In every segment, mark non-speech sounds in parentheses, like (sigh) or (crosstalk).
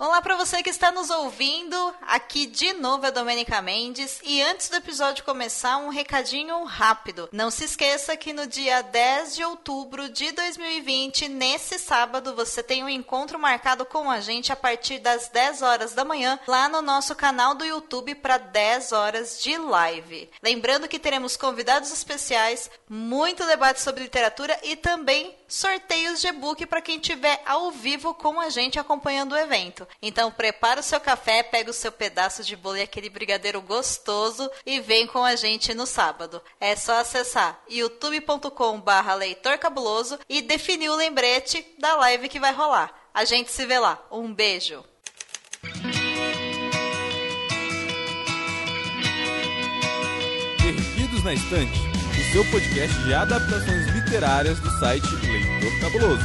Olá para você que está nos ouvindo. Aqui de novo é Domênica Mendes e antes do episódio começar, um recadinho rápido. Não se esqueça que no dia 10 de outubro de 2020, nesse sábado, você tem um encontro marcado com a gente a partir das 10 horas da manhã lá no nosso canal do YouTube para 10 horas de live. Lembrando que teremos convidados especiais, muito debate sobre literatura e também sorteios de e-book para quem estiver ao vivo com a gente acompanhando o evento. Então prepara o seu café, pega o seu pedaço de bolo e aquele brigadeiro gostoso e vem com a gente no sábado. É só acessar youtube.com/barra leitor cabuloso e definir o lembrete da live que vai rolar. A gente se vê lá. Um beijo. Perdidos na Estante, seu podcast de adaptações literárias do site Leitor Cabuloso.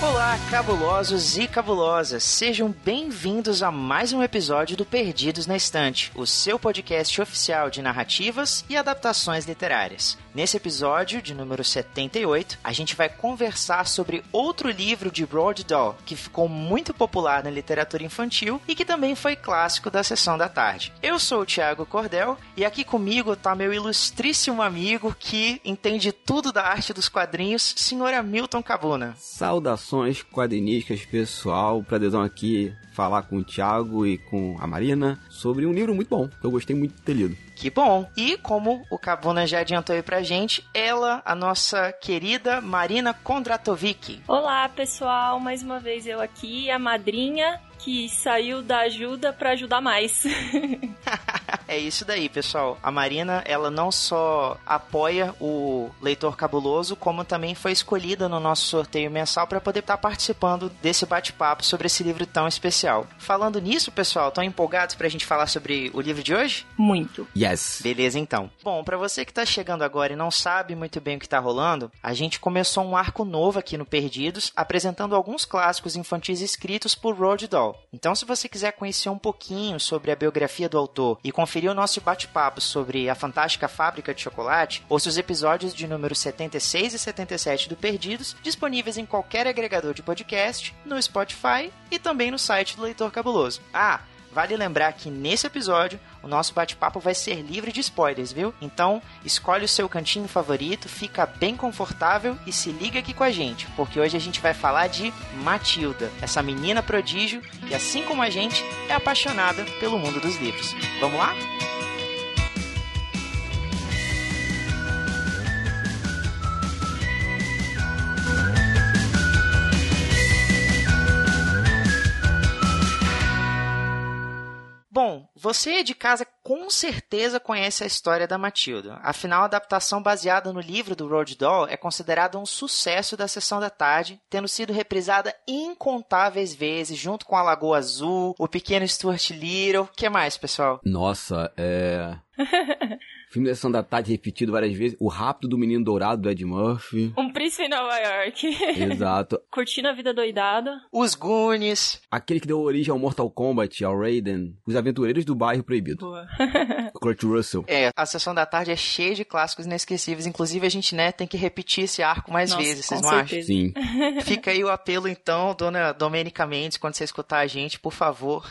Olá, cabulosos e cabulosas! Sejam bem-vindos a mais um episódio do Perdidos na Estante, o seu podcast oficial de narrativas e adaptações literárias. Nesse episódio, de número 78, a gente vai conversar sobre outro livro de Roald Dahl que ficou muito popular na literatura infantil e que também foi clássico da sessão da tarde. Eu sou o Thiago Cordel e aqui comigo está meu ilustríssimo amigo que entende tudo da arte dos quadrinhos, senhor Hamilton Cabuna. Saudações quadrinísticas, pessoal. Prazerzão aqui falar com o Thiago e com a Marina sobre um livro muito bom, que eu gostei muito de ter lido. Que bom! E como o Cabuna já adiantou aí pra gente, ela, a nossa querida Marina Kondratovic. Olá, pessoal, mais uma vez eu aqui, a madrinha que saiu da ajuda para ajudar mais. (laughs) (laughs) é isso daí, pessoal. A Marina, ela não só apoia o Leitor Cabuloso, como também foi escolhida no nosso sorteio mensal para poder estar participando desse bate-papo sobre esse livro tão especial. Falando nisso, pessoal, estão empolgados para a gente falar sobre o livro de hoje? Muito. Yes. Beleza, então. Bom, para você que está chegando agora e não sabe muito bem o que está rolando, a gente começou um arco novo aqui no Perdidos, apresentando alguns clássicos infantis escritos por Roald Dahl. Então, se você quiser conhecer um pouquinho sobre a biografia do autor e conferir o nosso bate-papo sobre a fantástica fábrica de chocolate, ouça os episódios de número 76 e 77 do Perdidos, disponíveis em qualquer agregador de podcast, no Spotify e também no site do Leitor Cabuloso. Ah, Vale lembrar que nesse episódio o nosso bate-papo vai ser livre de spoilers, viu? Então, escolhe o seu cantinho favorito, fica bem confortável e se liga aqui com a gente, porque hoje a gente vai falar de Matilda, essa menina prodígio que, assim como a gente, é apaixonada pelo mundo dos livros. Vamos lá? Você de casa com certeza conhece a história da Matilda. Afinal, a adaptação baseada no livro do Roald Dahl é considerada um sucesso da sessão da tarde, tendo sido reprisada incontáveis vezes, junto com a Lagoa Azul, o Pequeno Stuart Little. O que mais, pessoal? Nossa, é. (laughs) Filme da Sessão da Tarde repetido várias vezes. O Rápido do Menino Dourado, do Ed Murphy. Um Príncipe em Nova York. (laughs) Exato. Curtindo a Vida Doidada. Os Goonies. Aquele que deu origem ao Mortal Kombat, ao Raiden. Os Aventureiros do Bairro Proibido. Boa. (laughs) Kurt Russell. É, a Sessão da Tarde é cheia de clássicos inesquecíveis. Inclusive, a gente, né, tem que repetir esse arco mais Nossa, vezes, vocês não certeza. acham? Sim. (laughs) Fica aí o apelo, então, dona Domênica Mendes, quando você escutar a gente, por favor.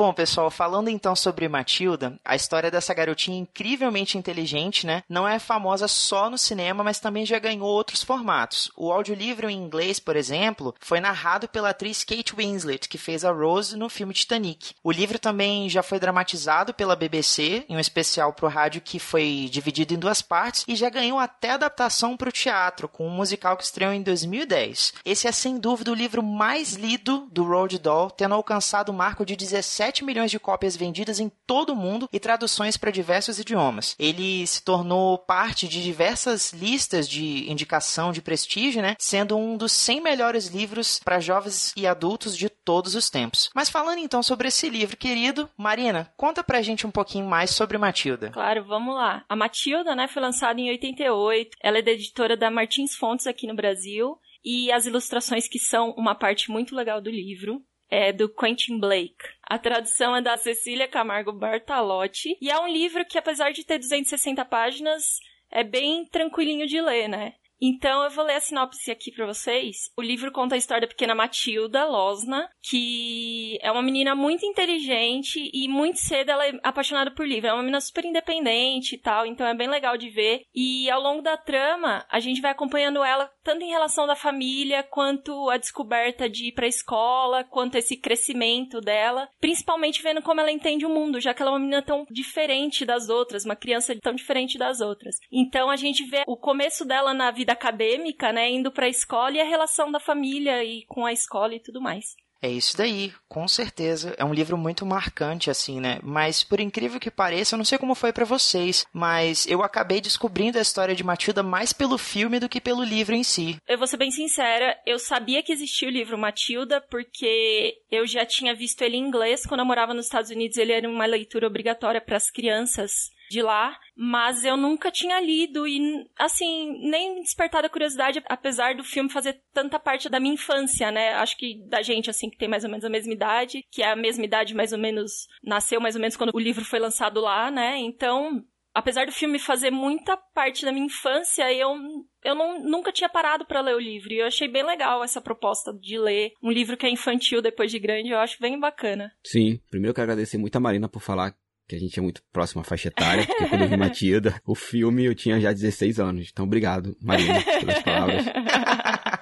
Bom, pessoal, falando então sobre Matilda, a história dessa garotinha incrivelmente inteligente, né? Não é famosa só no cinema, mas também já ganhou outros formatos. O audiolivro em inglês, por exemplo, foi narrado pela atriz Kate Winslet, que fez a Rose no filme Titanic. O livro também já foi dramatizado pela BBC, em um especial pro rádio que foi dividido em duas partes, e já ganhou até adaptação para o teatro, com um musical que estreou em 2010. Esse é sem dúvida o livro mais lido do Roald Dahl, tendo alcançado o marco de 17 7 milhões de cópias vendidas em todo o mundo e traduções para diversos idiomas. Ele se tornou parte de diversas listas de indicação de prestígio, né? Sendo um dos 100 melhores livros para jovens e adultos de todos os tempos. Mas falando então sobre esse livro, querido, Marina, conta pra gente um pouquinho mais sobre Matilda. Claro, vamos lá. A Matilda, né, foi lançada em 88. Ela é da editora da Martins Fontes aqui no Brasil e as ilustrações que são uma parte muito legal do livro é do Quentin Blake. A tradução é da Cecília Camargo Bartalotti e é um livro que, apesar de ter 260 páginas, é bem tranquilinho de ler, né? Então eu vou ler a sinopse aqui para vocês. O livro conta a história da pequena Matilda Losna, que é uma menina muito inteligente e muito cedo ela é apaixonada por livro. É uma menina super independente e tal, então é bem legal de ver. E ao longo da trama, a gente vai acompanhando ela tanto em relação da família, quanto a descoberta de ir pra escola, quanto esse crescimento dela, principalmente vendo como ela entende o mundo, já que ela é uma menina tão diferente das outras, uma criança tão diferente das outras. Então a gente vê o começo dela na vida acadêmica, né, indo para a escola e a relação da família e com a escola e tudo mais. É isso daí, com certeza. É um livro muito marcante, assim, né? Mas, por incrível que pareça, eu não sei como foi para vocês, mas eu acabei descobrindo a história de Matilda mais pelo filme do que pelo livro em si. Eu vou ser bem sincera, eu sabia que existia o livro Matilda porque eu já tinha visto ele em inglês quando eu morava nos Estados Unidos. Ele era uma leitura obrigatória para as crianças de lá, mas eu nunca tinha lido e, assim, nem despertado a curiosidade, apesar do filme fazer tanta parte da minha infância, né? Acho que da gente, assim, que tem mais ou menos a mesma idade, que é a mesma idade mais ou menos, nasceu mais ou menos quando o livro foi lançado lá, né? Então, apesar do filme fazer muita parte da minha infância, eu eu não, nunca tinha parado para ler o livro. E eu achei bem legal essa proposta de ler um livro que é infantil depois de grande. Eu acho bem bacana. Sim. Primeiro quero agradecer muito a Marina por falar que a gente é muito próximo à faixa etária, porque quando eu vi (laughs) Matilda, o filme eu tinha já 16 anos. Então, obrigado, Marina, pelas palavras. (laughs)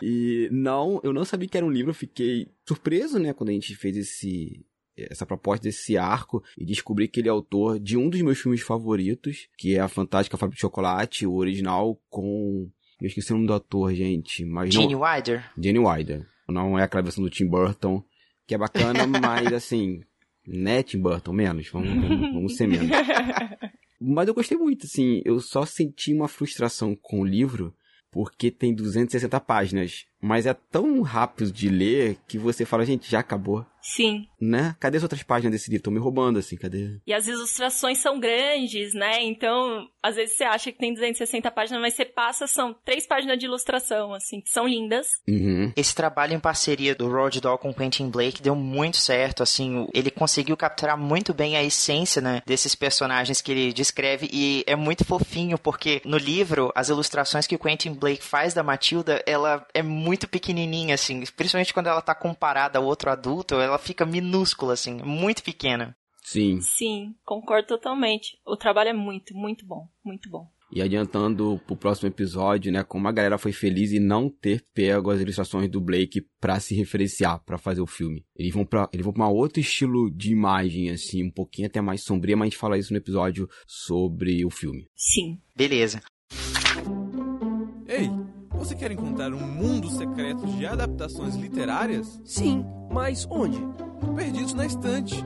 E não, eu não sabia que era um livro, eu fiquei surpreso, né, quando a gente fez esse essa proposta desse arco e descobri que ele é autor de um dos meus filmes favoritos, que é a Fantástica Fábrica de Chocolate, o original com eu esqueci o nome do ator, gente, mas Gene não... Wilder. Gene Wilder. Não é aquela versão do Tim Burton, que é bacana, (laughs) mas assim, né, Tim Burton? Menos, vamos, (laughs) vamos, vamos ser menos. (laughs) Mas eu gostei muito, assim, eu só senti uma frustração com o livro, porque tem 260 páginas, mas é tão rápido de ler que você fala, gente, já acabou. Sim. Né? Cadê as outras páginas desse livro? Estão me roubando, assim, cadê? E as ilustrações são grandes, né? Então, às vezes você acha que tem 260 páginas, mas você passa, são três páginas de ilustração, assim, que são lindas. Uhum. Esse trabalho em parceria do Roald Dahl com Quentin Blake deu muito certo, assim, ele conseguiu capturar muito bem a essência, né, desses personagens que ele descreve e é muito fofinho, porque no livro, as ilustrações que o Quentin Blake faz da Matilda, ela é muito pequenininha, assim, principalmente quando ela tá comparada ao outro adulto, ela fica minúscula, assim, muito pequena. Sim. Sim, concordo totalmente. O trabalho é muito, muito bom, muito bom. E adiantando pro próximo episódio, né, como a galera foi feliz em não ter pego as ilustrações do Blake para se referenciar para fazer o filme. Eles vão para eles vão para um outro estilo de imagem assim, um pouquinho até mais sombria, mas a gente fala isso no episódio sobre o filme. Sim. Beleza. Ei, você quer encontrar um mundo secreto de adaptações literárias? Sim, mas onde? Perdidos na estante.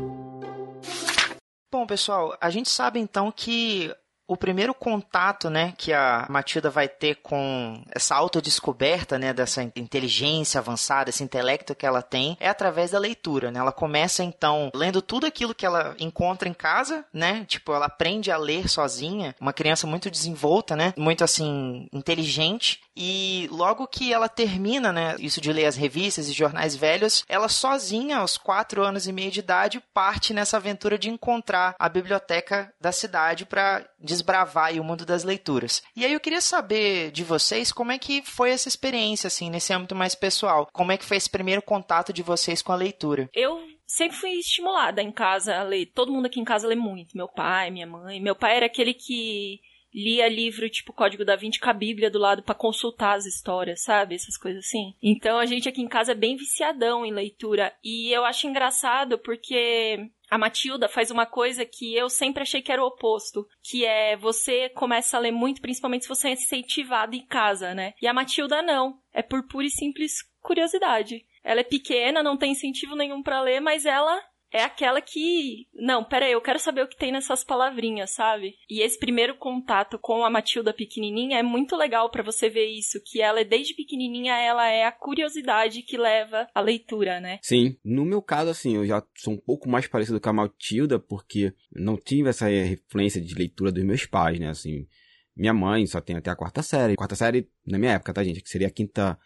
Bom, pessoal, a gente sabe então que o primeiro contato, né, que a Matilda vai ter com essa autodescoberta, né, dessa inteligência avançada, esse intelecto que ela tem, é através da leitura, né? Ela começa então lendo tudo aquilo que ela encontra em casa, né? Tipo, ela aprende a ler sozinha, uma criança muito desenvolta, né? Muito assim inteligente E logo que ela termina, né, isso de ler as revistas e jornais velhos, ela sozinha, aos quatro anos e meio de idade, parte nessa aventura de encontrar a biblioteca da cidade para desbravar o mundo das leituras. E aí eu queria saber de vocês como é que foi essa experiência, assim, nesse âmbito mais pessoal. Como é que foi esse primeiro contato de vocês com a leitura? Eu sempre fui estimulada em casa a ler. Todo mundo aqui em casa lê muito. Meu pai, minha mãe. Meu pai era aquele que lia livro tipo Código da Vinci com a Bíblia do lado para consultar as histórias, sabe? Essas coisas assim. Então a gente aqui em casa é bem viciadão em leitura. E eu acho engraçado porque a Matilda faz uma coisa que eu sempre achei que era o oposto, que é você começa a ler muito, principalmente se você é incentivado em casa, né? E a Matilda não, é por pura e simples curiosidade. Ela é pequena, não tem incentivo nenhum para ler, mas ela é aquela que, não, pera aí, eu quero saber o que tem nessas palavrinhas, sabe? E esse primeiro contato com a Matilda pequenininha é muito legal para você ver isso, que ela desde pequenininha ela é a curiosidade que leva à leitura, né? Sim, no meu caso assim, eu já sou um pouco mais parecido com a Matilda porque não tive essa influência de leitura dos meus pais, né, assim. Minha mãe só tem até a quarta série. Quarta série na minha época, tá, gente? Que seria a quinta,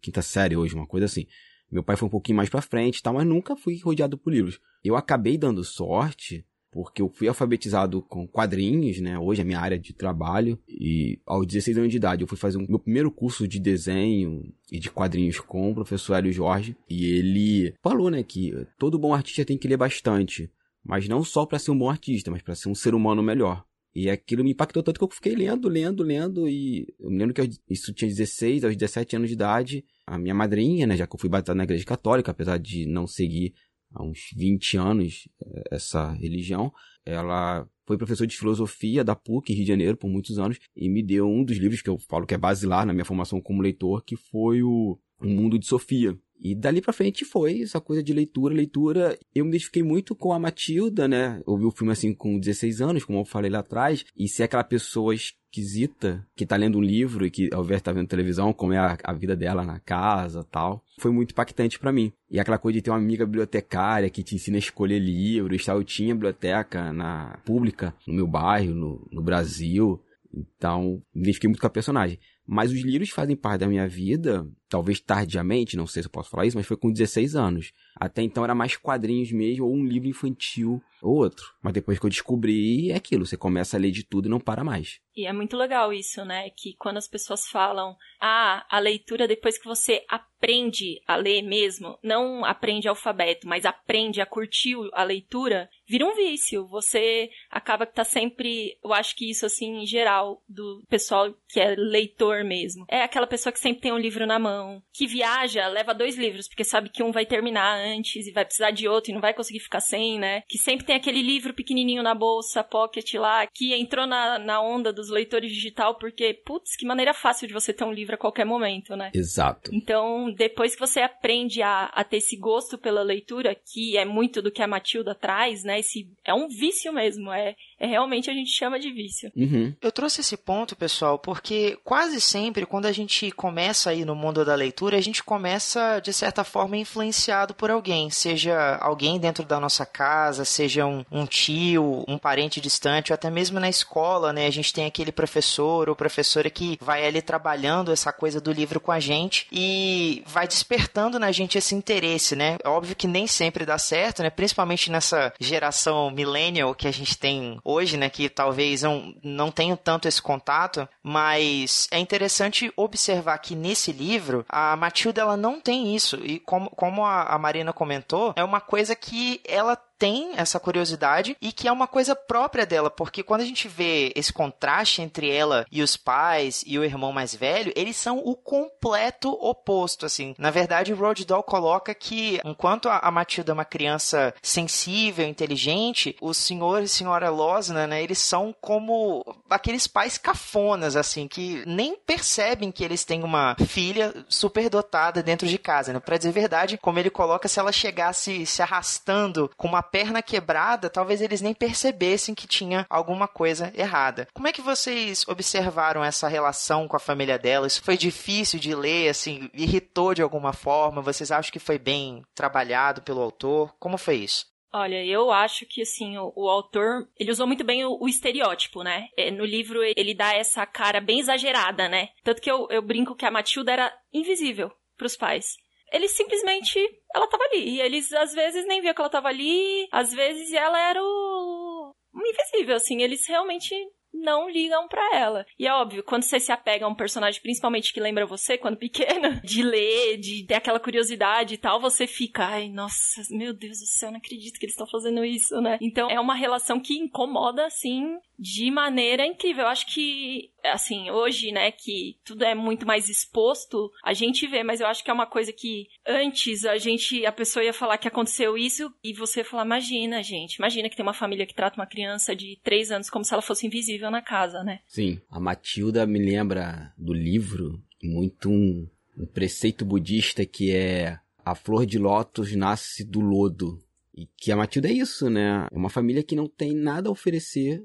quinta série hoje, uma coisa assim. Meu pai foi um pouquinho mais pra frente e tal, mas nunca fui rodeado por livros. Eu acabei dando sorte porque eu fui alfabetizado com quadrinhos, né? Hoje é minha área de trabalho. E aos 16 anos de idade eu fui fazer o meu primeiro curso de desenho e de quadrinhos com o professor Hélio Jorge. E ele falou, né, que todo bom artista tem que ler bastante. Mas não só para ser um bom artista, mas para ser um ser humano melhor. E aquilo me impactou tanto que eu fiquei lendo, lendo, lendo. E eu me lembro que isso tinha 16, aos 17 anos de idade. A minha madrinha, né, já que eu fui batizado na igreja católica, apesar de não seguir há uns 20 anos eh, essa religião, ela foi professora de filosofia da PUC, Rio de Janeiro, por muitos anos, e me deu um dos livros que eu falo que é basilar na minha formação como leitor, que foi o O Mundo de Sofia, e dali pra frente foi essa coisa de leitura, leitura. Eu me identifiquei muito com a Matilda, né? Eu vi o filme assim com 16 anos, como eu falei lá atrás, e ser aquela pessoa esquisita que tá lendo um livro e que ao ver tá vendo televisão, como é a, a vida dela na casa tal. Foi muito impactante para mim. E aquela coisa de ter uma amiga bibliotecária que te ensina a escolher livros, tal. Eu tinha biblioteca na pública no meu bairro, no, no Brasil. Então, me identifiquei muito com a personagem. Mas os livros fazem parte da minha vida, talvez tardiamente, não sei se eu posso falar isso, mas foi com 16 anos. Até então era mais quadrinhos mesmo, ou um livro infantil, ou outro. Mas depois que eu descobri, é aquilo, você começa a ler de tudo e não para mais. E é muito legal isso, né? Que quando as pessoas falam, ah, a leitura depois que você aprende a ler mesmo, não aprende alfabeto, mas aprende a curtir a leitura, vira um vício. Você acaba que tá sempre, eu acho que isso assim em geral do pessoal que é leitor mesmo. É aquela pessoa que sempre tem um livro na mão, que viaja, leva dois livros porque sabe que um vai terminar antes e vai precisar de outro e não vai conseguir ficar sem, né? Que sempre tem aquele livro pequenininho na bolsa, pocket lá, que entrou na, na onda dos leitores digital porque, putz, que maneira fácil de você ter um livro a qualquer momento, né? Exato. Então, depois que você aprende a, a ter esse gosto pela leitura, que é muito do que a Matilda traz, né? Esse, é um vício mesmo, é, é realmente a gente chama de vício. Uhum. Eu trouxe esse ponto, pessoal, porque quase sempre quando a gente começa aí no mundo da leitura, a gente começa de certa forma influenciado por alguém, seja alguém dentro da nossa casa, seja um, um tio, um parente distante, ou até mesmo na escola, né? A gente tem aquele professor ou professora que vai ali trabalhando essa coisa do livro com a gente e vai despertando na gente esse interesse, né? É óbvio que nem sempre dá certo, né? Principalmente nessa geração millennial que a gente tem hoje, né? Que talvez não, não tenha tanto esse contato, mas é interessante observar que nesse livro a Matilda ela não tem isso e como, como a, a Marina comentou, é uma coisa que ela tem essa curiosidade e que é uma coisa própria dela, porque quando a gente vê esse contraste entre ela e os pais e o irmão mais velho, eles são o completo oposto, assim. Na verdade, o Roald Dahl coloca que enquanto a Matilda é uma criança sensível, inteligente, o senhor e senhora Losna, né, eles são como aqueles pais cafonas, assim, que nem percebem que eles têm uma filha superdotada dentro de casa, né? Pra dizer a verdade, como ele coloca, se ela chegasse se arrastando com uma perna quebrada, talvez eles nem percebessem que tinha alguma coisa errada. Como é que vocês observaram essa relação com a família dela? Isso foi difícil de ler, assim, irritou de alguma forma? Vocês acham que foi bem trabalhado pelo autor? Como foi isso? Olha, eu acho que, assim, o, o autor, ele usou muito bem o, o estereótipo, né? É, no livro, ele dá essa cara bem exagerada, né? Tanto que eu, eu brinco que a Matilda era invisível pros pais. Eles simplesmente, ela tava ali. E eles, às vezes, nem viam que ela tava ali. Às vezes, ela era o... invisível, assim. Eles realmente não ligam para ela. E é óbvio, quando você se apega a um personagem, principalmente que lembra você quando pequena, (laughs) de ler, de ter aquela curiosidade e tal, você fica, ai, nossa, meu Deus do céu, não acredito que eles estão fazendo isso, né? Então é uma relação que incomoda, assim, de maneira incrível. Eu acho que, assim, hoje, né, que tudo é muito mais exposto, a gente vê, mas eu acho que é uma coisa que antes a gente, a pessoa ia falar que aconteceu isso e você ia falar, imagina, gente, imagina que tem uma família que trata uma criança de três anos como se ela fosse invisível na casa, né? Sim, a Matilda me lembra do livro muito um, um preceito budista que é a flor de lótus nasce do lodo. E que a Matilda é isso, né? É uma família que não tem nada a oferecer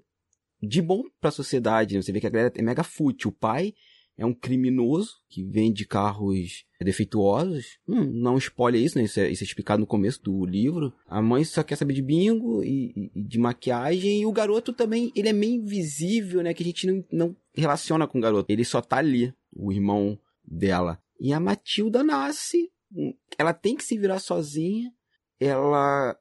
de bom para a sociedade. Né? Você vê que a galera é mega fútil. O pai é um criminoso que vende carros defeituosos. Hum, não spoiler isso, né? Isso é, isso é, explicado no começo do livro. A mãe só quer saber de bingo e, e, de maquiagem. E o garoto também, ele é meio invisível, né? Que a gente não, não relaciona com o garoto. Ele só tá ali, o irmão dela. E a Matilda nasce, ela tem que se virar sozinha. Ela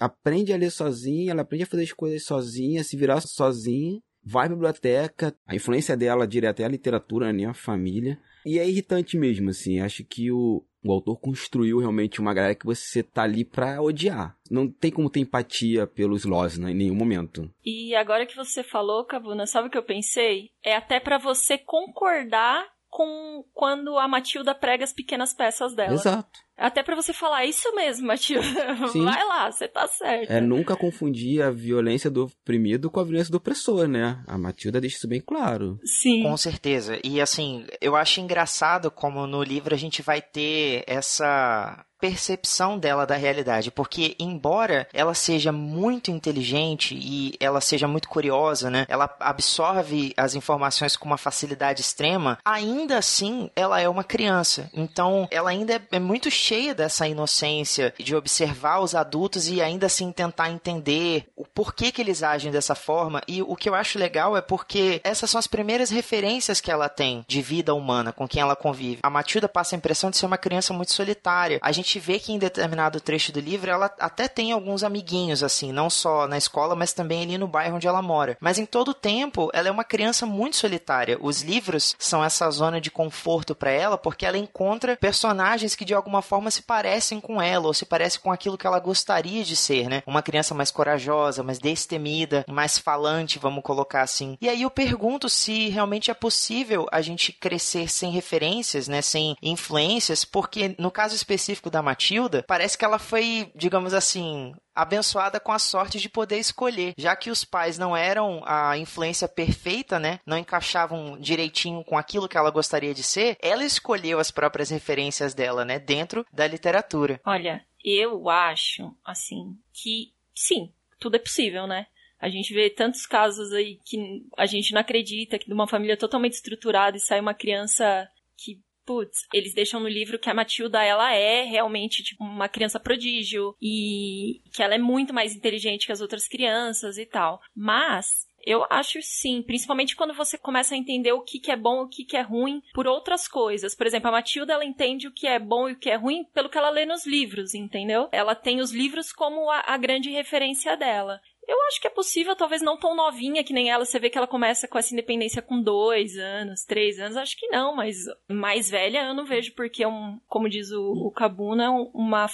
aprende a ler sozinha, ela aprende a fazer as coisas sozinha, se virar sozinha, vai à biblioteca, a influência dela direto é a literatura, né, a família. E é irritante mesmo, assim, acho que o, o autor construiu realmente uma galera que você tá ali pra odiar. Não tem como ter empatia pelos Losna em nenhum momento. E agora que você falou, Cabuna, sabe o que eu pensei? É até para você concordar com quando a Matilda prega as pequenas peças dela. Exato. Até para você falar isso mesmo, Matilda. (laughs) Sim. Vai lá, você tá certo. É nunca confundir a violência do oprimido com a violência do opressor, né? A Matilda deixa isso bem claro. Sim. Com certeza. E assim, eu acho engraçado como no livro a gente vai ter essa percepção dela da realidade, porque embora ela seja muito inteligente e ela seja muito curiosa, né? Ela absorve as informações com uma facilidade extrema, ainda assim ela é uma criança. Então, ela ainda é muito cheia dessa inocência de observar os adultos e ainda assim tentar entender o porquê que eles agem dessa forma. E o que eu acho legal é porque essas são as primeiras referências que ela tem de vida humana com quem ela convive. A Matilda passa a impressão de ser uma criança muito solitária. A gente vê que em determinado trecho do livro ela até tem alguns amiguinhos assim, não só na escola, mas também ali no bairro onde ela mora. Mas em todo o tempo, ela é uma criança muito solitária. Os livros são essa zona de conforto para ela porque ela encontra personagens que de alguma forma forma se parecem com ela, ou se parecem com aquilo que ela gostaria de ser, né? Uma criança mais corajosa, mais destemida, mais falante, vamos colocar assim. E aí eu pergunto se realmente é possível a gente crescer sem referências, né? Sem influências, porque no caso específico da Matilda, parece que ela foi, digamos assim, abençoada com a sorte de poder escolher, já que os pais não eram a influência perfeita, né? Não encaixavam direitinho com aquilo que ela gostaria de ser, ela escolheu as próprias referências dela, né, dentro da literatura. Olha, eu acho assim que sim, tudo é possível, né? A gente vê tantos casos aí que a gente não acredita que de uma família totalmente estruturada e sai uma criança que putz, eles deixam no livro que a Matilda, ela é realmente, tipo, uma criança prodígio e que ela é muito mais inteligente que as outras crianças e tal. Mas, eu acho sim, principalmente quando você começa a entender o que, que é bom e o que, que é ruim por outras coisas. Por exemplo, a Matilda ela entende o que é bom e o que é ruim pelo que ela lê nos livros, entendeu? Ela tem os livros como a, a grande referência dela. Eu acho que é possível, talvez não tão novinha que nem ela. Você vê que ela começa com essa independência com dois anos, três anos. Acho que não, mas mais velha eu não vejo porque, é um, como diz o, o Kabuna, uma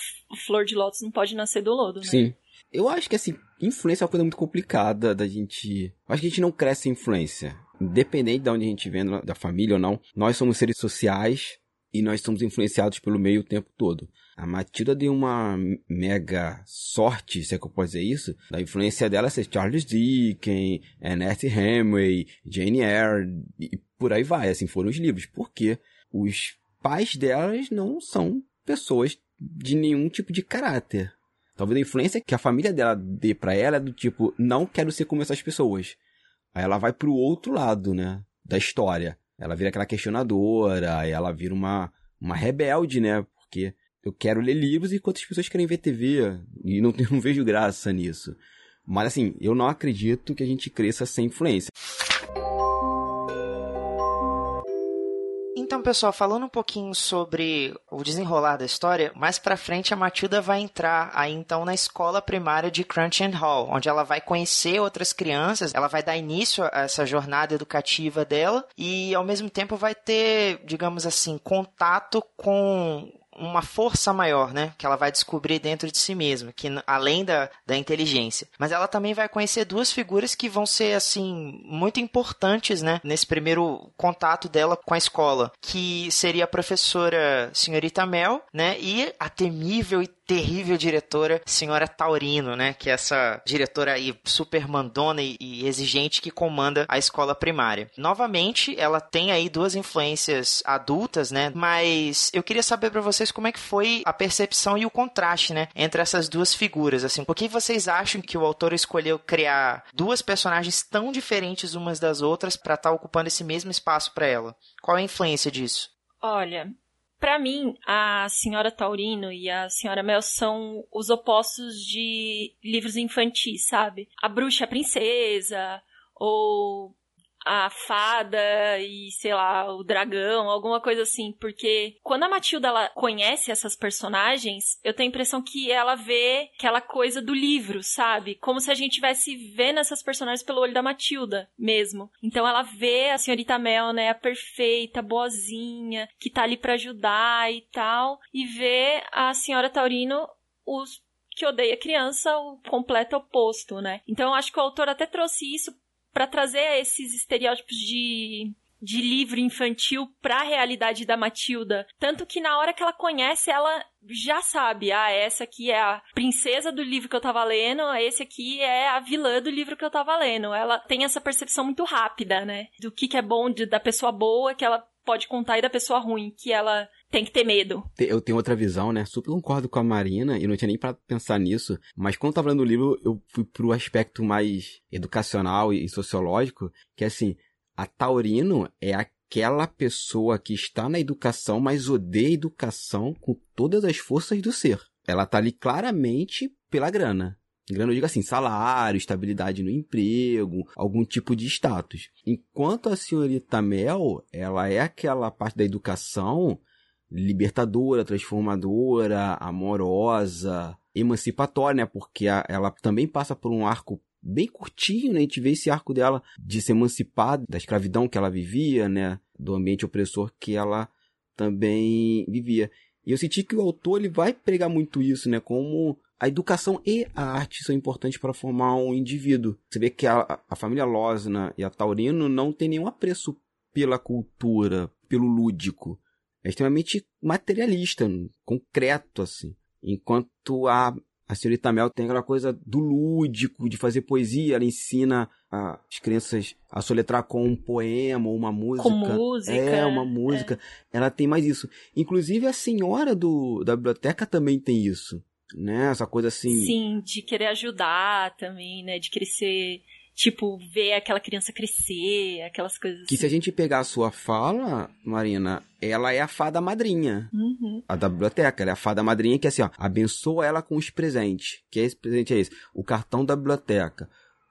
flor de lótus não pode nascer do lodo, né? Sim. Eu acho que, assim, influência é uma coisa muito complicada da gente... Eu acho que a gente não cresce em influência. Independente de onde a gente vem, da família ou não, nós somos seres sociais e nós somos influenciados pelo meio o tempo todo. A Matilda deu uma mega sorte, se é que eu posso dizer isso, da influência dela ser Charles Dickens, Ernest Hemingway, Jane Eyre e por aí vai, assim foram os livros, porque os pais delas não são pessoas de nenhum tipo de caráter. Talvez a influência que a família dela dê para ela é do tipo, não quero ser como essas pessoas. Aí ela vai pro outro lado, né, da história. Ela vira aquela questionadora, ela vira uma, uma rebelde, né, porque eu quero ler livros enquanto as pessoas querem ver TV. E não, (laughs) não vejo graça nisso. Mas assim, eu não acredito que a gente cresça sem influência. Então, pessoal, falando um pouquinho sobre o desenrolar da história, mais pra frente a Matilda vai entrar aí então na escola primária de Crunch and Hall, onde ela vai conhecer outras crianças, ela vai dar início a essa jornada educativa dela e ao mesmo tempo vai ter, digamos assim, contato com uma força maior, né? Que ela vai descobrir dentro de si mesma, que além da, da inteligência. Mas ela também vai conhecer duas figuras que vão ser, assim, muito importantes, né? Nesse primeiro contato dela com a escola, que seria a professora senhorita Mel, né? E a temível e terrível diretora, senhora Taurino, né? Que é essa diretora aí super mandona e, exigente que comanda a escola primária. Novamente, ela tem aí duas influências adultas, né? Mas eu queria saber para vocês como é que foi a percepção e o contraste, né? Entre essas duas figuras, assim. Por que vocês acham que o autor escolheu criar duas personagens tão diferentes umas das outras para estar tá ocupando esse mesmo espaço para ela? Qual é a influência disso? Olha, para mim, a senhora Taurino e a senhora Mel são os opostos de livros infantis, sabe? A bruxa a princesa, ou a fada e, sei lá, o dragão, alguma coisa assim. Porque quando a Matilda ela conhece essas personagens, eu tenho a impressão que ela vê aquela coisa do livro, sabe? Como se a gente tivesse vendo essas personagens pelo olho da Matilda mesmo. Então ela vê a senhorita Mel, né, a perfeita, boazinha, que tá ali para ajudar e tal, e vê a senhora Taurino os que odeia criança, o completo oposto, né? Então eu acho que o autor até trouxe isso para trazer esses estereótipos de de livro infantil para a realidade da Matilda. Tanto que na hora que ela conhece, ela já sabe, ah, essa aqui é a princesa do livro que eu tava lendo, esse aqui é a vilã do livro que eu tava lendo. Ela tem essa percepção muito rápida, né? Do que, que é bom de, da pessoa boa que ela pode contar e da pessoa ruim que ela tem que ter medo. Eu tenho outra visão, né? Super concordo com a Marina e não tinha nem para pensar nisso. Mas quando eu tava lendo o livro, eu fui pro aspecto mais educacional e sociológico, que é assim, a Taurino é aquela pessoa que está na educação, mas odeia a educação com todas as forças do ser. Ela tá ali claramente pela grana. Grana, eu digo assim, salário, estabilidade no emprego, algum tipo de status. Enquanto a senhorita Mel, ela é aquela parte da educação libertadora, transformadora, amorosa, emancipatória, né? Porque a, ela também passa por um arco bem curtinho, né? A gente vê esse arco dela de se emancipar da escravidão que ela vivia, né? Do ambiente opressor que ela também vivia. E eu senti que o autor ele vai pregar muito isso, né? Como a educação e a arte são importantes para formar um indivíduo. Você vê que a, a família Losna e a Taurino não tem nenhum apreço pela cultura, pelo lúdico é extremamente materialista, concreto, assim. Enquanto a, a senhorita Mel tem aquela coisa do lúdico, de fazer poesia, ela ensina as crianças a soletrar com um poema ou uma música. Com música. É, uma música. É. Ela tem mais isso. Inclusive a senhora do, da biblioteca também tem isso. Né? Essa coisa assim. Sim, de querer ajudar também, né? De querer ser tipo, ver aquela criança crescer, aquelas coisas Que assim. se a gente pegar a sua fala, Marina, ela é a fada madrinha. Uhum. A da biblioteca, ela é a fada madrinha que é assim, ó, abençoa ela com os presentes. Que esse presente é esse? O cartão da biblioteca.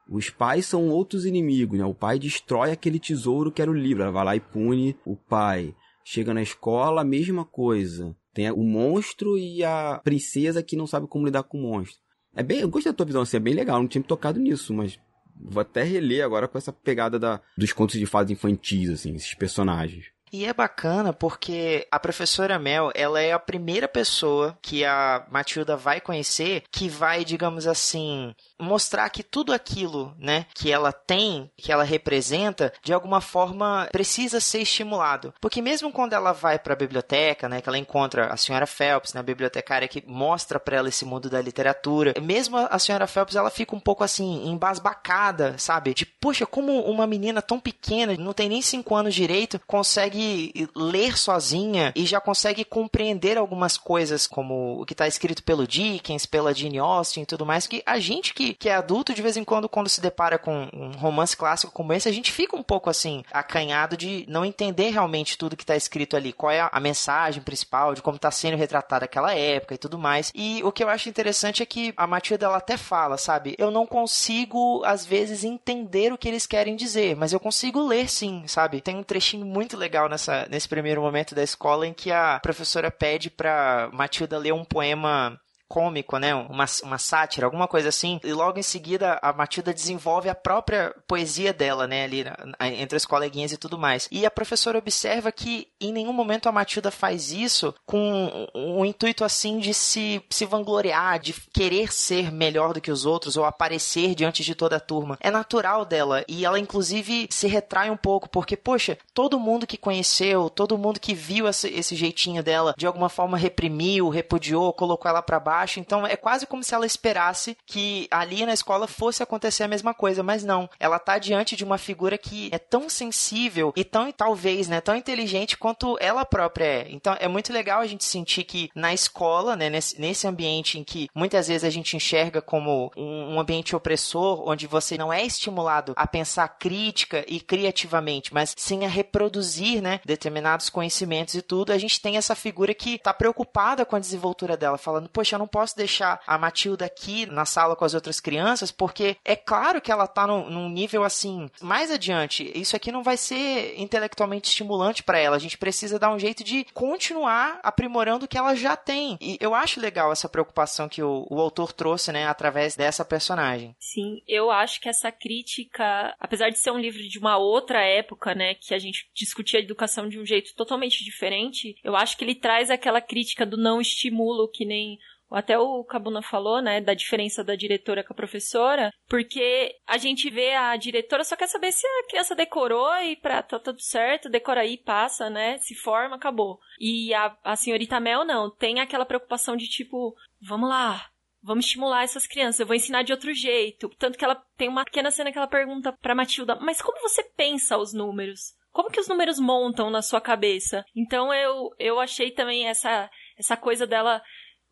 Os pais são outros inimigos, né? O pai destrói aquele tesouro que era o livro. Ela vai lá e pune o pai. Chega na escola, a mesma coisa. Tem o monstro e a princesa que não sabe como lidar com o monstro. É bem, eu gostei da tua visão, assim, é bem legal, não tinha me tocado nisso, mas Vou até reler agora com essa pegada da, dos contos de fadas infantis, assim, esses personagens. E é bacana porque a professora Mel, ela é a primeira pessoa que a Matilda vai conhecer que vai, digamos assim, mostrar que tudo aquilo, né, que ela tem, que ela representa, de alguma forma precisa ser estimulado. Porque mesmo quando ela vai para a biblioteca, né, que ela encontra a senhora Phelps, né, bibliotecária que mostra para ela esse mundo da literatura, mesmo a senhora Phelps, ela fica um pouco assim embasbacada, sabe? De, poxa, como uma menina tão pequena, não tem nem cinco anos direito, consegue consegue ler sozinha e já consegue compreender algumas coisas, como o que está escrito pelo Dickens, pela Jane Austen e tudo mais, que a gente que, que é adulto, de vez em quando, quando se depara com um romance clássico como esse, a gente fica um pouco assim, acanhado de não entender realmente tudo que está escrito ali, qual é a mensagem principal, de como está sendo retratada aquela época e tudo mais. E o que eu acho interessante é que a Matilda ela até fala, sabe? Eu não consigo, às vezes, entender o que eles querem dizer, mas eu consigo ler sim, sabe? Tem um trechinho muito legal nessa, nesse primeiro momento da escola em que a professora pede pra Matilda ler um poema cômico, né? Uma, uma sátira, alguma coisa assim. E logo em seguida a Matilda desenvolve a própria poesia dela, né? Ali entre as coleguinhas e tudo mais. E a professora observa que em nenhum momento a Matilda faz isso com um, um intuito assim de se, se vangloriar, de querer ser melhor do que os outros ou aparecer diante de toda a turma. É natural dela e ela inclusive se retrai um pouco porque, poxa, todo mundo que conheceu, todo mundo que viu esse, esse jeitinho dela de alguma forma reprimiu, repudiou, colocou ela para baixo baixo, então é quase como se ela esperasse que ali na escola fosse acontecer a mesma coisa, mas não. Ela tá diante de uma figura que é tão sensível e tão, talvez, né, tão inteligente quanto ela própria é. Então é muito legal a gente sentir que na escola, né, nesse, nesse ambiente em que muitas vezes a gente enxerga como um, um ambiente opressor, onde você não é estimulado a pensar crítica e criativamente, mas sim a reproduzir, né, determinados conhecimentos e tudo, a gente tem essa figura que tá preocupada com a desenvoltura dela, falando, poxa, eu não posso deixar a Matilda aqui na sala com as outras crianças, porque é claro que ela tá num, num nível assim, mais adiante. Isso aqui não vai ser intelectualmente estimulante para ela. A gente precisa dar um jeito de continuar aprimorando o que ela já tem. E eu acho legal essa preocupação que o, o autor trouxe, né, através dessa personagem. Sim, eu acho que essa crítica, apesar de ser um livro de uma outra época, né, que a gente discutia a educação de um jeito totalmente diferente, eu acho que ele traz aquela crítica do não estímulo que nem até o Cabuna falou, né, da diferença da diretora com a professora, porque a gente vê a diretora só quer saber se a criança decorou e pra tá tudo certo, decora aí, passa, né, se forma, acabou. E a, a senhorita Mel não, tem aquela preocupação de tipo, vamos lá, vamos estimular essas crianças, eu vou ensinar de outro jeito. Tanto que ela tem uma pequena cena que ela pergunta pra Matilda, mas como você pensa os números? Como que os números montam na sua cabeça? Então eu, eu achei também essa, essa coisa dela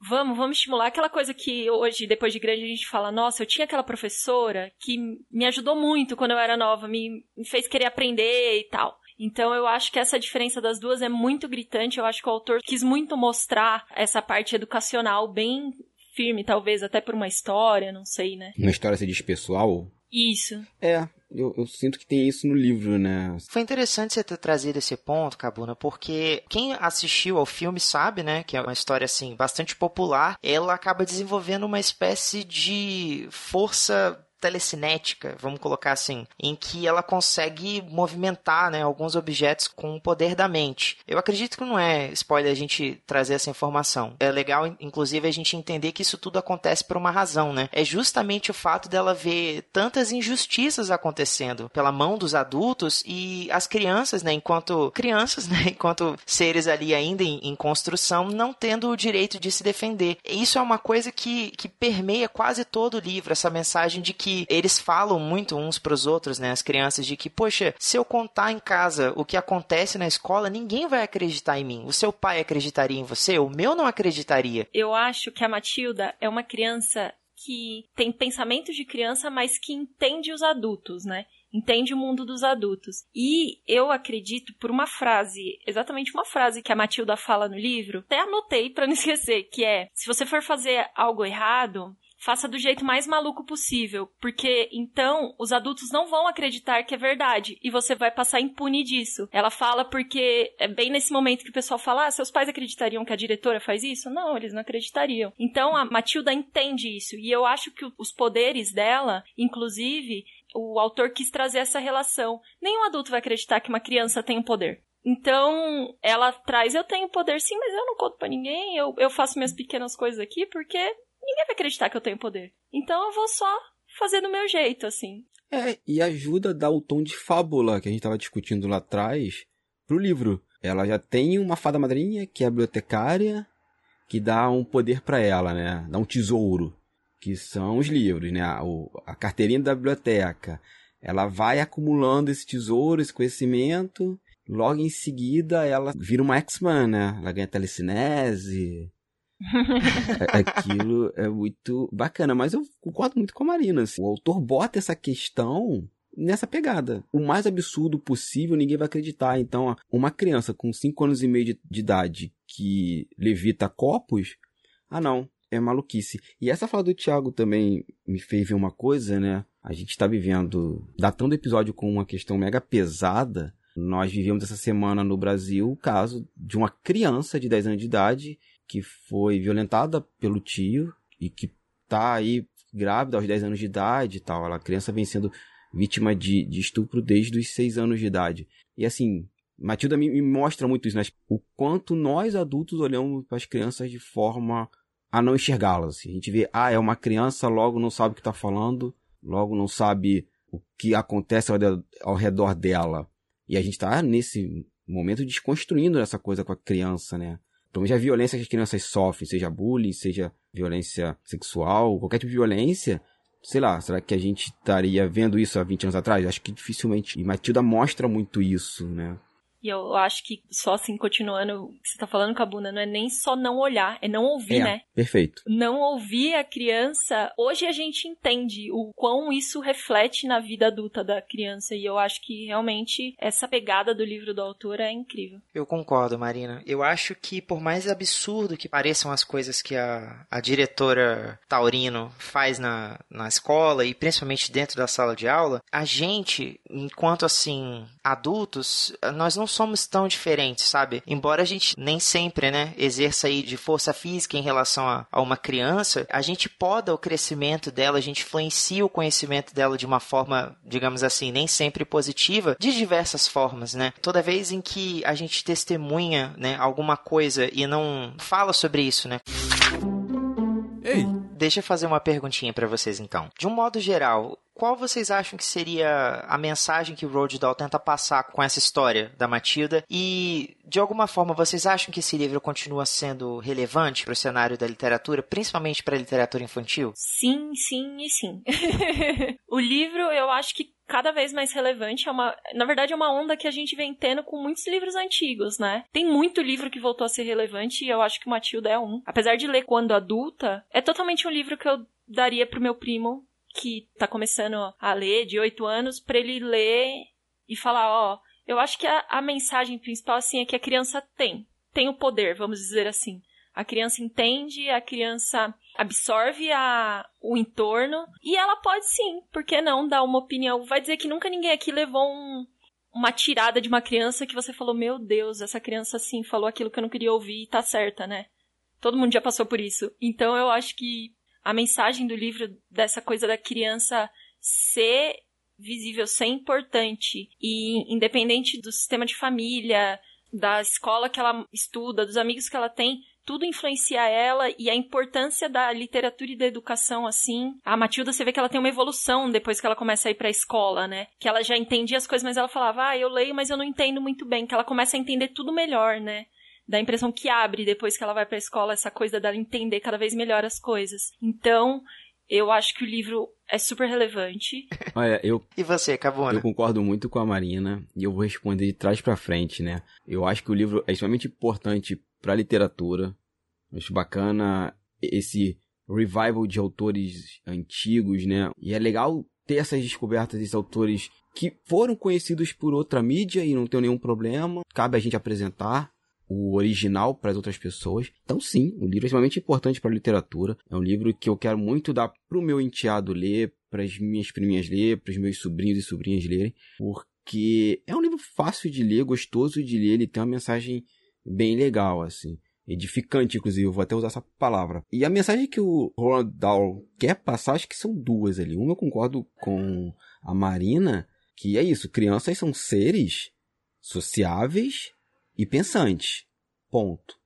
Vamos, vamos estimular aquela coisa que hoje, depois de grande, a gente fala: nossa, eu tinha aquela professora que me ajudou muito quando eu era nova, me, me fez querer aprender e tal. Então eu acho que essa diferença das duas é muito gritante. Eu acho que o autor quis muito mostrar essa parte educacional bem firme, talvez até por uma história, não sei, né? Uma história se diz pessoal? Isso. É, eu, eu, sinto que tem isso no livro, né? Foi interessante você ter trazido esse ponto, Cabuna, porque quem assistiu ao filme sabe, né, que é uma história assim bastante popular. Ela acaba desenvolvendo uma espécie de força telecinética, vamos colocar assim, em que ela consegue movimentar né, alguns objetos com o poder da mente. Eu acredito que não é spoiler a gente trazer essa informação. É legal, inclusive, a gente entender que isso tudo acontece por uma razão, né? É justamente o fato dela ver tantas injustiças acontecendo pela mão dos adultos e as crianças, né, enquanto crianças, (laughs) né, enquanto seres ali ainda em, em construção, não tendo o direito de se defender. Isso é uma coisa que, que permeia quase todo o livro, essa mensagem de que que eles falam muito uns para os outros, né, as crianças, de que, poxa, se eu contar em casa o que acontece na escola, ninguém vai acreditar em mim. O seu pai acreditaria em você? O meu não acreditaria. Eu acho que a Matilda é uma criança que tem pensamentos de criança, mas que entende os adultos, né? entende o mundo dos adultos. E eu acredito por uma frase, exatamente uma frase que a Matilda fala no livro, até anotei para não (laughs) esquecer, que é: se você for fazer algo errado, faça do jeito mais maluco possível, porque então os adultos não vão acreditar que é verdade e você vai passar impune disso. Ela fala porque é bem nesse momento que o pessoal fala: ah, seus pais acreditariam que a diretora faz isso? Não, eles não acreditariam. Então a Matilda entende isso e eu acho que os poderes dela, inclusive, o autor quis trazer essa relação. Nenhum adulto vai acreditar que uma criança tem um poder. Então, ela traz, eu tenho poder sim, mas eu não conto para ninguém, eu, eu faço minhas pequenas coisas aqui porque ninguém vai acreditar que eu tenho poder. Então eu vou só fazer do meu jeito, assim. É, e ajuda a dar o tom de fábula que a gente estava discutindo lá atrás pro livro. Ela já tem uma fada madrinha, que é a bibliotecária, que dá um poder para ela, né? Dá um tesouro, que são os livros, né? A, carteirinha da biblioteca. Ela vai acumulando esse tesouro, esse conhecimento, logo em seguida ela vira uma X-Man, né? Ela ganha telecinese. (laughs) É, aquilo é muito bacana, mas eu concordo muito com a Marina. Assim. O autor bota essa questão nessa pegada. O mais absurdo possível, ninguém vai acreditar. Então, uma criança com 5 anos e meio de, de idade que levita copos, ah não, é maluquice. E essa fala do Thiago também me fez ver uma coisa, né? A gente está vivendo, datando o episódio com uma questão mega pesada. Nós vivemos essa semana no Brasil o caso de uma criança de 10 anos de idade que foi violentada pelo tio e que tá aí grávida aos 10 anos de idade e tal. A criança vem sendo vítima de, de estupro desde os 6 anos de idade. E assim, Matilda me, me mostra muito isso, né? O quanto nós adultos olhamos para as crianças de forma a não enxergá-las. Assim. A gente vê, ah, é uma criança, logo não sabe o que está falando, logo não sabe o que acontece ao, redor dela. E a gente está nesse momento desconstruindo essa coisa com a criança, né? Então já a violência que as crianças sofrem, seja bullying, seja violência sexual, qualquer tipo de violência, sei lá, será que a gente estaria vendo isso há 20 anos atrás? Acho que dificilmente. E Matilda mostra muito isso, né? E eu acho que só assim, continuando o que você tá falando, Cabuna, não é nem só não olhar, é não ouvir, é, né? Perfeito. Não ouvir a criança. Hoje a gente entende o quão isso reflete na vida adulta da criança. E eu acho que realmente essa pegada do livro do autor é incrível. Eu concordo, Marina. Eu acho que por mais absurdo que pareçam as coisas que a, a diretora Taurino faz na, na escola e principalmente dentro da sala de aula, a gente, enquanto assim, adultos, nós não somos tão diferentes, sabe? Embora a gente nem sempre, né, exerça aí de força física em relação a, a uma criança, a gente poda o crescimento dela, a gente influencia o conhecimento dela de uma forma, digamos assim, nem sempre positiva, de diversas formas, né? Toda vez em que a gente testemunha, né, alguma coisa e não fala sobre isso, né? Ei, Deixa eu fazer uma perguntinha para vocês então. De um modo geral, qual vocês acham que seria a mensagem que o Roald Dahl tenta passar com essa história da Matilda? E, de alguma forma, vocês acham que esse livro continua sendo relevante para o cenário da literatura, principalmente para a literatura infantil? Sim, sim e sim. (laughs) o livro, eu acho que cada vez mais relevante. É uma, na verdade, é uma onda que a gente vem tendo com muitos livros antigos, né? Tem muito livro que voltou a ser relevante e eu acho que Matilda é um. Apesar de ler quando adulta, é totalmente um livro que eu daria pro meu primo que tá começando a ler, de 8 anos, para ele ler e falar, ó, eu acho que a, a mensagem principal, assim, é que a criança tem. Tem o poder, vamos dizer assim. A criança entende, a criança absorve a, o entorno e ela pode sim, por que não, dar uma opinião. Vai dizer que nunca ninguém aqui levou um, uma tirada de uma criança que você falou, meu Deus, essa criança assim falou aquilo que eu não queria ouvir e tá certa, né? Todo mundo já passou por isso. Então eu acho que a mensagem do livro dessa coisa da criança ser visível, ser importante e independente do sistema de família, da escola que ela estuda, dos amigos que ela tem, tudo influencia ela e a importância da literatura e da educação assim. A Matilda você vê que ela tem uma evolução depois que ela começa a ir para a escola, né? Que ela já entendia as coisas, mas ela falava: "Ah, eu leio, mas eu não entendo muito bem", que ela começa a entender tudo melhor, né? dá a impressão que abre depois que ela vai para a escola essa coisa dela entender cada vez melhor as coisas. Então, eu acho que o livro é super relevante. (laughs) Olha, eu. E você, Cabona? Eu concordo muito com a Marina e eu vou responder de trás para frente, né? Eu acho que o livro é extremamente importante para a literatura. Acho bacana esse revival de autores antigos, né? E é legal ter essas descobertas desses autores que foram conhecidos por outra mídia e não tem nenhum problema. Cabe a gente apresentar o original para as outras pessoas. Então, sim, o livro é extremamente importante para a literatura. É um livro que eu quero muito dar para o meu enteado ler, para as minhas priminhas ler, para os meus sobrinhos e sobrinhas lerem, porque é um livro fácil de ler, gostoso de ler, ele tem uma mensagem bem legal, assim. Edificante, inclusive, vou até usar essa palavra. E a mensagem que o Roald Dahl quer passar, acho que são duas ali. Uma eu concordo com a Marina, que é isso, crianças são seres sociáveis e pensantes. Ponto.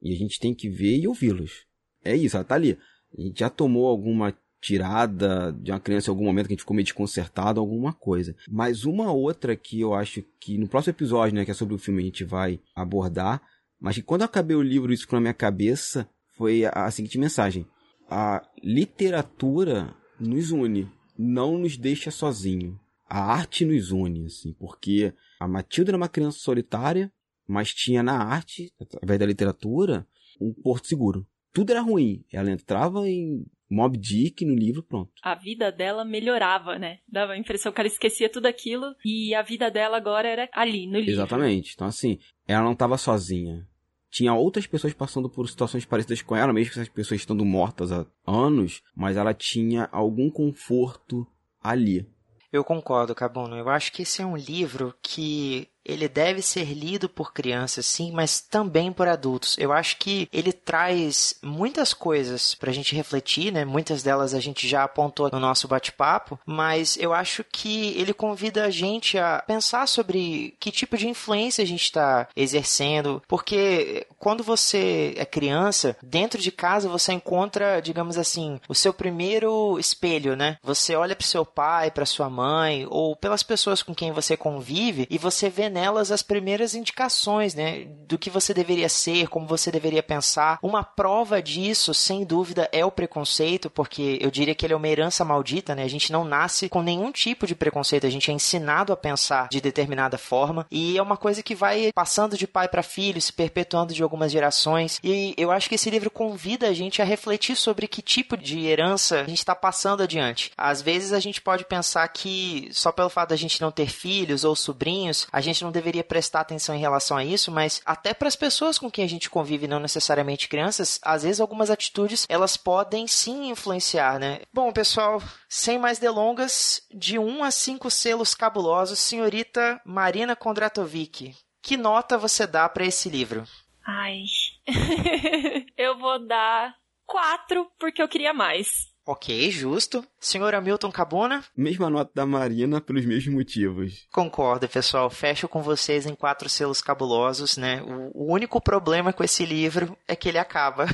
E a gente tem que ver e ouvi-los. É isso, ela tá ali. A gente já tomou alguma tirada de uma criança em algum momento que a gente ficou meio desconcertado, alguma coisa. Mas uma outra que eu acho que no próximo episódio, né, que é sobre o filme, a gente vai abordar, mas que quando eu acabei o livro, isso ficou na minha cabeça, foi a, seguinte mensagem. A literatura nos une, não nos deixa sozinho. A arte nos une, assim, porque A Matilda era uma criança solitária, mas tinha na arte, através da literatura, um porto seguro. Tudo era ruim. Ela entrava em Mob Dick no livro, pronto. A vida dela melhorava, né? Dava a impressão que ela esquecia tudo aquilo e a vida dela agora era ali, no livro. Exatamente. Então, assim, ela não estava sozinha. Tinha outras pessoas passando por situações parecidas com ela, mesmo que essas pessoas estando mortas há anos, mas ela tinha algum conforto ali. Eu concordo, Cabono. Eu acho que esse é um livro que ele deve ser lido por crianças, sim, mas também por adultos. Eu acho que ele traz muitas coisas para a gente refletir, né? Muitas delas a gente já apontou no nosso bate-papo, mas eu acho que ele convida a gente a pensar sobre que tipo de influência a gente está exercendo, porque quando você é criança, dentro de casa você encontra, digamos assim, o seu primeiro espelho, né? Você olha para seu pai, para sua mãe, ou pelas pessoas com quem você convive e você vê nelas as primeiras indicações, né, do que você deveria ser, como você deveria pensar. Uma prova disso, sem dúvida, é o preconceito, porque eu diria que ele é uma herança maldita, né? A gente não nasce com nenhum tipo de preconceito, a gente é ensinado a pensar de determinada forma e é uma coisa que vai passando de pai para filho, se perpetuando de algumas gerações. E eu acho que esse livro convida a gente a refletir sobre que tipo de herança a gente está passando adiante. Às vezes a gente pode pensar que só pelo fato da gente não ter filhos ou sobrinhos, a gente não deveria prestar atenção em relação a isso, mas até para as pessoas com quem a gente convive, não necessariamente crianças, às vezes algumas atitudes elas podem sim influenciar, né? Bom, pessoal, sem mais delongas, de 1 a 5 selos cabulosos, senhorita Marina Kondratovic, que nota você dá para esse livro? Ai. (laughs) eu vou dar 4 porque eu queria mais. Ok, justo. Senhor Hamilton Cabona? Mesma nota da Marina pelos mesmos motivos. Concordo, pessoal. Fecho com vocês em quatro selos cabulosos, né? O, o único problema com esse livro é que ele acaba.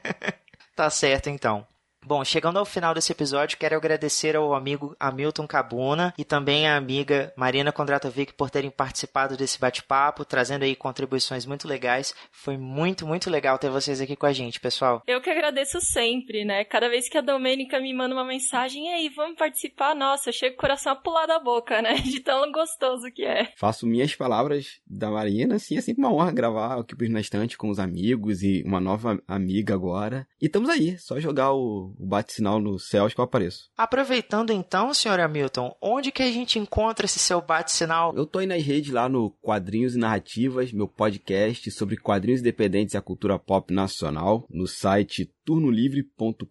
(laughs) tá certo, então. Bom, chegando ao final desse episódio, quero agradecer ao amigo Hamilton Cabuna e também à amiga Marina Kondratovic por terem participado desse bate-papo, trazendo aí contribuições muito legais. Foi muito, muito legal ter vocês aqui com a gente, pessoal. Eu que agradeço sempre, né? Cada vez que a Domênica me manda uma mensagem, e aí, vamos participar? Nossa, eu chego o coração a pular da boca, né? (laughs) De tão gostoso que é. Faço minhas palavras da Marina, sim, é sempre uma honra gravar o Equipes na Estante com os amigos e uma nova amiga agora. E estamos aí, só jogar o o bate-sinal no céus que eu apareço. Aproveitando então, senhor Hamilton, onde que a gente encontra esse seu bate-sinal? Eu tô aí nas redes lá no Quadrinhos e Narrativas, meu podcast sobre quadrinhos independentes e a cultura pop nacional, no site turnolivre.com.br.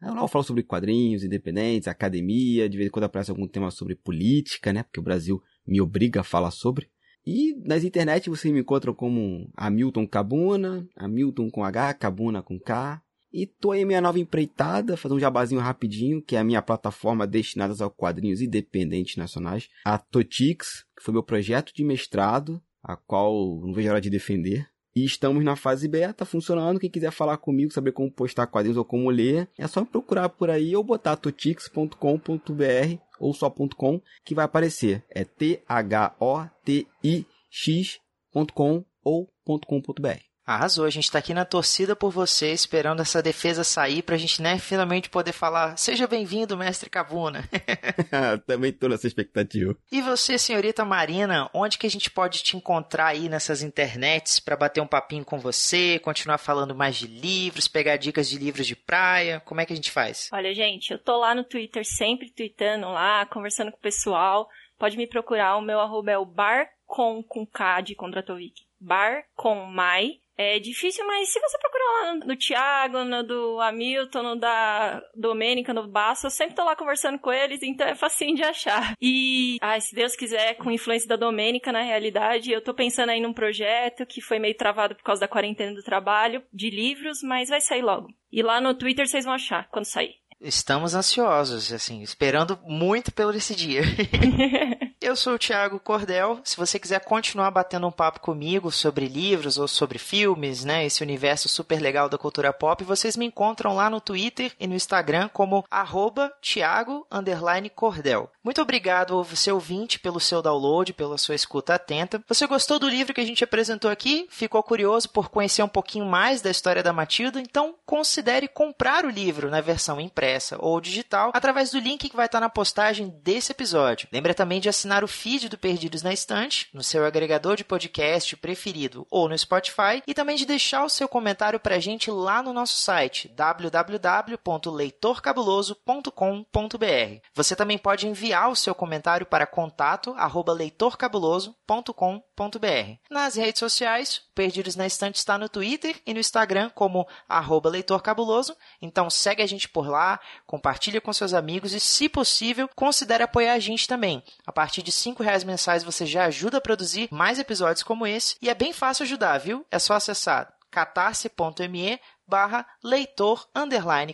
Lá eu falo sobre quadrinhos independentes, academia, de vez em quando aparece algum tema sobre política, né? Porque o Brasil me obriga a falar sobre. E nas internet você me encontra como Hamilton Cabuna, Hamilton com H, Cabuna com K. E tô aí minha nova empreitada, fazer um jabazinho rapidinho, que é a minha plataforma destinada a quadrinhos independentes nacionais, a Totix, que foi meu projeto de mestrado, a qual não vejo a hora de defender. E estamos na fase beta, funcionando. Quem quiser falar comigo, saber como postar quadrinhos ou como ler, é só procurar por aí ou botar totix.com.br ou só.com que vai aparecer. É T-H-O-T-I-X.com ou .com.br. Arrasou, a gente tá aqui na torcida por você, esperando essa defesa sair pra gente, né, finalmente poder falar, seja bem-vindo, mestre Cavuna. (laughs) (laughs) Também tô nessa expectativa. E você, senhorita Marina, onde que a gente pode te encontrar aí nessas internets para bater um papinho com você, continuar falando mais de livros, pegar dicas de livros de praia, como é que a gente faz? Olha, gente, eu tô lá no Twitter, sempre tweetando lá, conversando com o pessoal, pode me procurar, o meu arroba é o bar com, com K de Kondratovic, bar com mai, é difícil, mas se você procurar lá no, no Thiago, no do Hamilton, no da Domênica, no Basso, eu sempre tô lá conversando com eles, então é facinho de achar. E, ai, se Deus quiser, com influência da Domênica, na realidade, eu tô pensando aí num projeto que foi meio travado por causa da quarentena do trabalho, de livros, mas vai sair logo. E lá no Twitter vocês vão achar quando sair. Estamos ansiosos, assim, esperando muito pelo esse dia. (laughs) Eu sou o Thiago Cordel. Se você quiser continuar batendo um papo comigo sobre livros ou sobre filmes, né, esse universo super legal da cultura pop, vocês me encontram lá no Twitter e no Instagram como arroba Thiago Cordel. Muito obrigado ao você ouvinte pelo seu download, pela sua escuta atenta. Você gostou do livro que a gente apresentou aqui? Ficou curioso por conhecer um pouquinho mais da história da Matilda? Então considere comprar o livro na versão impressa ou digital através do link que vai estar na postagem desse episódio. Lembra também de assinar assinar o feed do Perdidos na Estante, no seu agregador de podcast preferido ou no Spotify, e também de deixar o seu comentário para a gente lá no nosso site www.leitorcabuloso.com.br. Você também pode enviar o seu comentário para contato@leitorcabuloso.com.br. Nas redes sociais, Perdidos na Estante está no Twitter e no Instagram como leitorcabuloso, então segue a gente por lá, compartilha com seus amigos e, se possível, considere apoiar a gente também. A partir de R$ reais mensais você já ajuda a produzir mais episódios como esse e é bem fácil ajudar, viu? É só acessar catarse.me barra leitor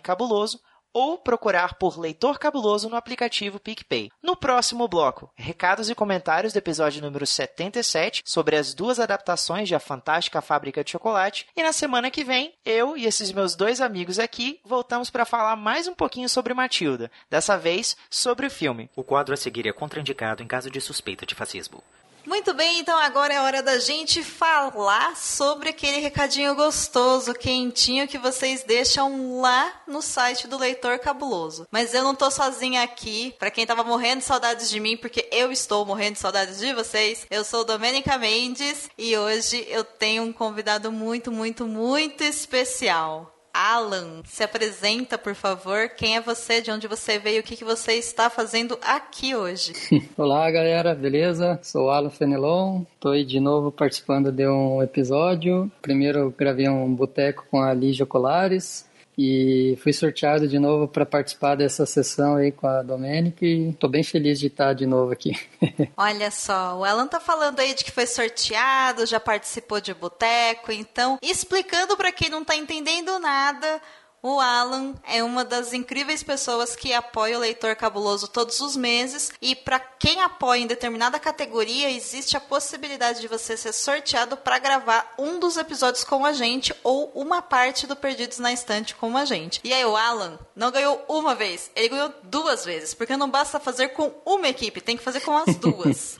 cabuloso ou procurar por Leitor Cabuloso no aplicativo PicPay. No próximo bloco, recados e comentários do episódio número 77 sobre as duas adaptações de A Fantástica Fábrica de Chocolate. E na semana que vem, eu e esses meus dois amigos aqui voltamos para falar mais um pouquinho sobre Matilda, dessa vez sobre o filme. O quadro a seguir é contraindicado em caso de suspeita de fascismo. Muito bem, então agora é hora da gente falar sobre aquele recadinho gostoso, quentinho que vocês deixam lá no site do Leitor Cabuloso. Mas eu não tô sozinha aqui, para quem tava morrendo de saudades de mim, porque eu estou morrendo de saudades de vocês. Eu sou Domênica Mendes e hoje eu tenho um convidado muito, muito, muito especial. Alan, se apresenta, por favor. Quem é você? De onde você veio? O que, que você está fazendo aqui hoje? (laughs) Olá, galera, beleza? Sou Alan Fenelon. Estou aí de novo participando de um episódio. Primeiro gravei um boteco com a Lígia Colares e fui sorteado de novo para participar dessa sessão aí com a Domênica e estou bem feliz de estar de novo aqui. (laughs) Olha só, o Alan tá falando aí de que foi sorteado, já participou de boteco, então explicando para quem não está entendendo nada, o Alan é uma das incríveis pessoas que apoia o Leitor Cabuloso todos os meses. E para quem apoia em determinada categoria, existe a possibilidade de você ser sorteado para gravar um dos episódios com a gente ou uma parte do Perdidos na Estante com a gente. E aí, o Alan não ganhou uma vez, ele ganhou duas vezes. Porque não basta fazer com uma equipe, tem que fazer com as duas.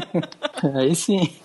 (laughs) aí sim.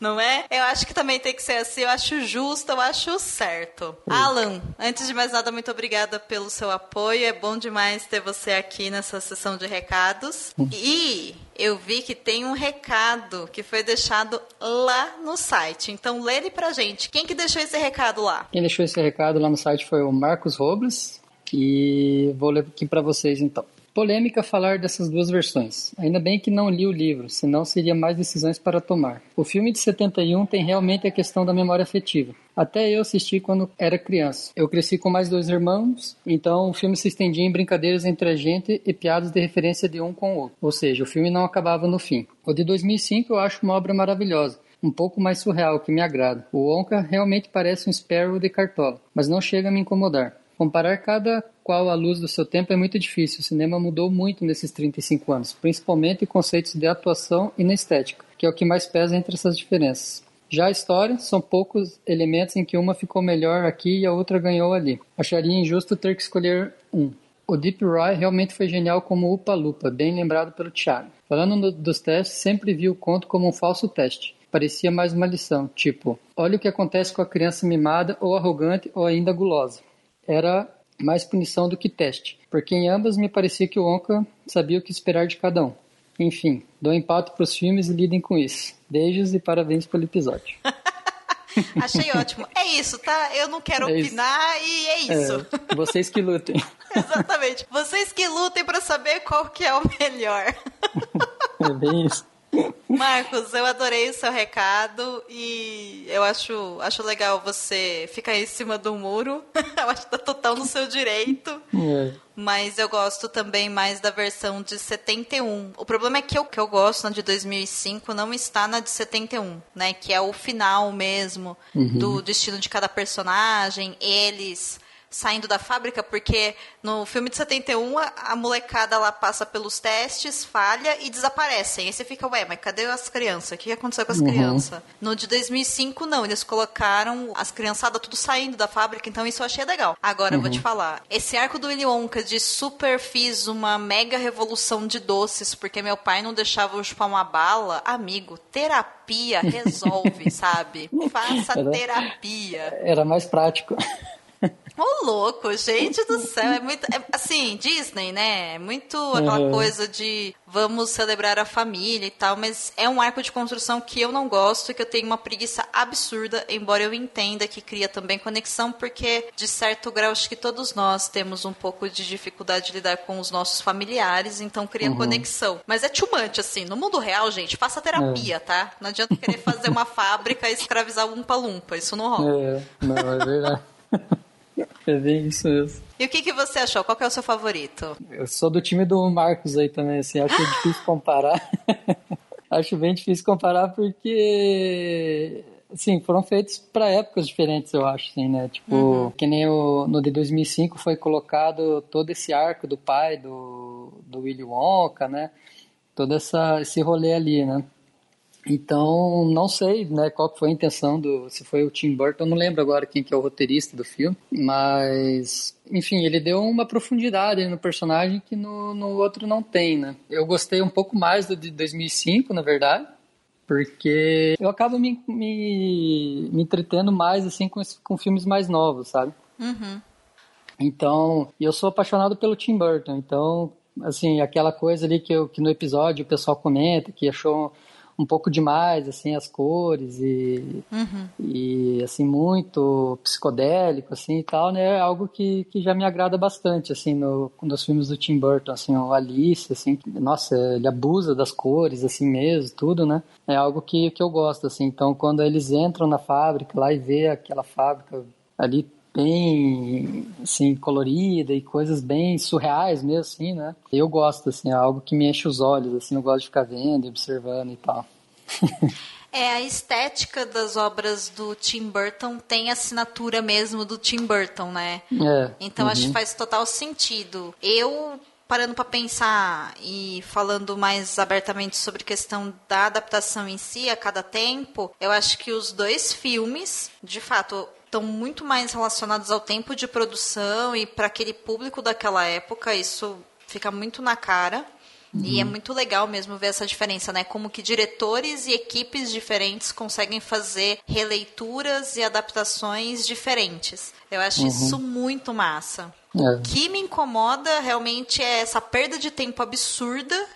Não é? Eu acho que também tem que ser assim. Eu acho justo, eu acho certo. Alan, antes de mais nada, muito obrigada pelo seu apoio. É bom demais ter você aqui nessa sessão de recados. E eu vi que tem um recado que foi deixado lá no site. Então, lê ele pra gente. Quem que deixou esse recado lá? Quem deixou esse recado lá no site foi o Marcos Robles. E vou ler aqui para vocês então. Polêmica falar dessas duas versões. Ainda bem que não li o livro, senão seria mais decisões para tomar. O filme de 71 tem realmente a questão da memória afetiva. Até eu assisti quando era criança. Eu cresci com mais dois irmãos, então o filme se estendia em brincadeiras entre a gente e piadas de referência de um com o outro. Ou seja, o filme não acabava no fim. O de 2005 eu acho uma obra maravilhosa um pouco mais surreal, que me agrada. O Onca realmente parece um Sparrow de cartola, mas não chega a me incomodar. Comparar cada qual à luz do seu tempo é muito difícil. O cinema mudou muito nesses 35 anos, principalmente em conceitos de atuação e na estética, que é o que mais pesa entre essas diferenças. Já a história, são poucos elementos em que uma ficou melhor aqui e a outra ganhou ali. Acharia injusto ter que escolher um. O Deep Roy realmente foi genial como Upa Lupa, bem lembrado pelo Thiago. Falando no, dos testes, sempre vi o conto como um falso teste. Parecia mais uma lição, tipo, olha o que acontece com a criança mimada ou arrogante ou ainda gulosa era mais punição do que teste, porque em ambas me parecia que o Onca sabia o que esperar de cada um. Enfim, dou empate para os filmes e lidem com isso. Beijos e parabéns pelo episódio. (laughs) Achei ótimo. É isso, tá? Eu não quero é opinar e é isso. É, vocês que lutem. (laughs) Exatamente. Vocês que lutem para saber qual que é o melhor. (laughs) é bem isso. Marcos, eu adorei o seu recado e eu acho, acho legal você ficar em cima do muro. (laughs) eu acho que tá total no seu direito. É. Mas eu gosto também mais da versão de 71. O problema é que o que eu gosto na de 2005 não está na de 71, né? Que é o final mesmo uhum. do destino de cada personagem, eles saindo da fábrica, porque no filme de 71 a, a molecada lá passa pelos testes, falha e desaparecem. Aí você fica, ué, mas cadê as crianças? O que aconteceu com as uhum. crianças? No de 2005, não, eles colocaram as criançadas tudo saindo da fábrica, então isso eu achei legal. Agora, uhum. eu vou te uhum. falar, esse arco do Willy Wonka de super fiz uma mega revolução de doces, porque meu pai não deixava eu chupar uma bala, amigo, terapia resolve, (laughs) sabe? Faça era, terapia. Era mais prático. Ô, louco, gente do céu. É muito. é, assim, Disney, né? É muito aquela Uhum. coisa de vamos celebrar a família e tal, mas é um arco de construção que eu não gosto e que eu tenho uma preguiça absurda, embora eu entenda que cria também conexão, porque de certo grau acho que todos nós temos um pouco de dificuldade de lidar com os nossos familiares, então cria Uhum. conexão. Mas é too much, assim. No mundo real, gente, faça terapia, tá? Não adianta querer fazer uma (laughs) fábrica e escravizar um lumpa Isso não rola. É, não, é verdade. (laughs) É bem isso mesmo. E o que, que você achou? Qual é o seu favorito? Eu sou do time do Marcos aí também, assim, acho (gasps) difícil comparar. (laughs) acho bem difícil comparar porque, assim, foram feitos para épocas diferentes, eu acho, assim, né? Tipo, que nem o, no de 2005 foi colocado todo esse arco do pai do, do Willy Wonka, né? Todo essa, esse rolê ali, né? Então, não sei, né, qual foi a intenção do, se foi o Tim Burton, não lembro agora quem que é o roteirista do filme, mas, enfim, ele deu uma profundidade no personagem que no, no outro não tem, né. Eu gostei um pouco mais do de 2005, na verdade, porque eu acabo me, me, me entretendo mais, assim, com, com filmes mais novos, sabe? Uhum. Então, e eu sou apaixonado pelo Tim Burton. Então, assim, aquela coisa ali que, eu, que no episódio o pessoal comenta que achou um pouco demais, assim, as cores e, Uhum. e assim, muito psicodélico, assim, e tal, né? É algo que, que já me agrada bastante, assim, no, nos filmes do Tim Burton, assim, o Alice, assim, que- nossa, ele abusa das cores, assim mesmo, tudo, né? É algo que, que eu gosto, assim. Então, quando eles entram na fábrica lá e vê aquela fábrica ali bem assim colorida e coisas bem surreais mesmo assim, né? Eu gosto assim, é algo que me enche os olhos, assim, eu gosto de ficar vendo, e observando e tal. É, a estética das obras do Tim Burton tem a assinatura mesmo do Tim Burton, né? É. Então acho uhum. que faz total sentido. Eu parando para pensar e falando mais abertamente sobre questão da adaptação em si a cada tempo, eu acho que os dois filmes, de fato, estão muito mais relacionados ao tempo de produção e para aquele público daquela época, isso fica muito na cara. E é muito legal mesmo ver essa diferença, né? Como que diretores e equipes diferentes conseguem fazer releituras e adaptações diferentes. Eu acho Uhum. isso muito massa. É. O que me incomoda realmente é essa perda de tempo absurda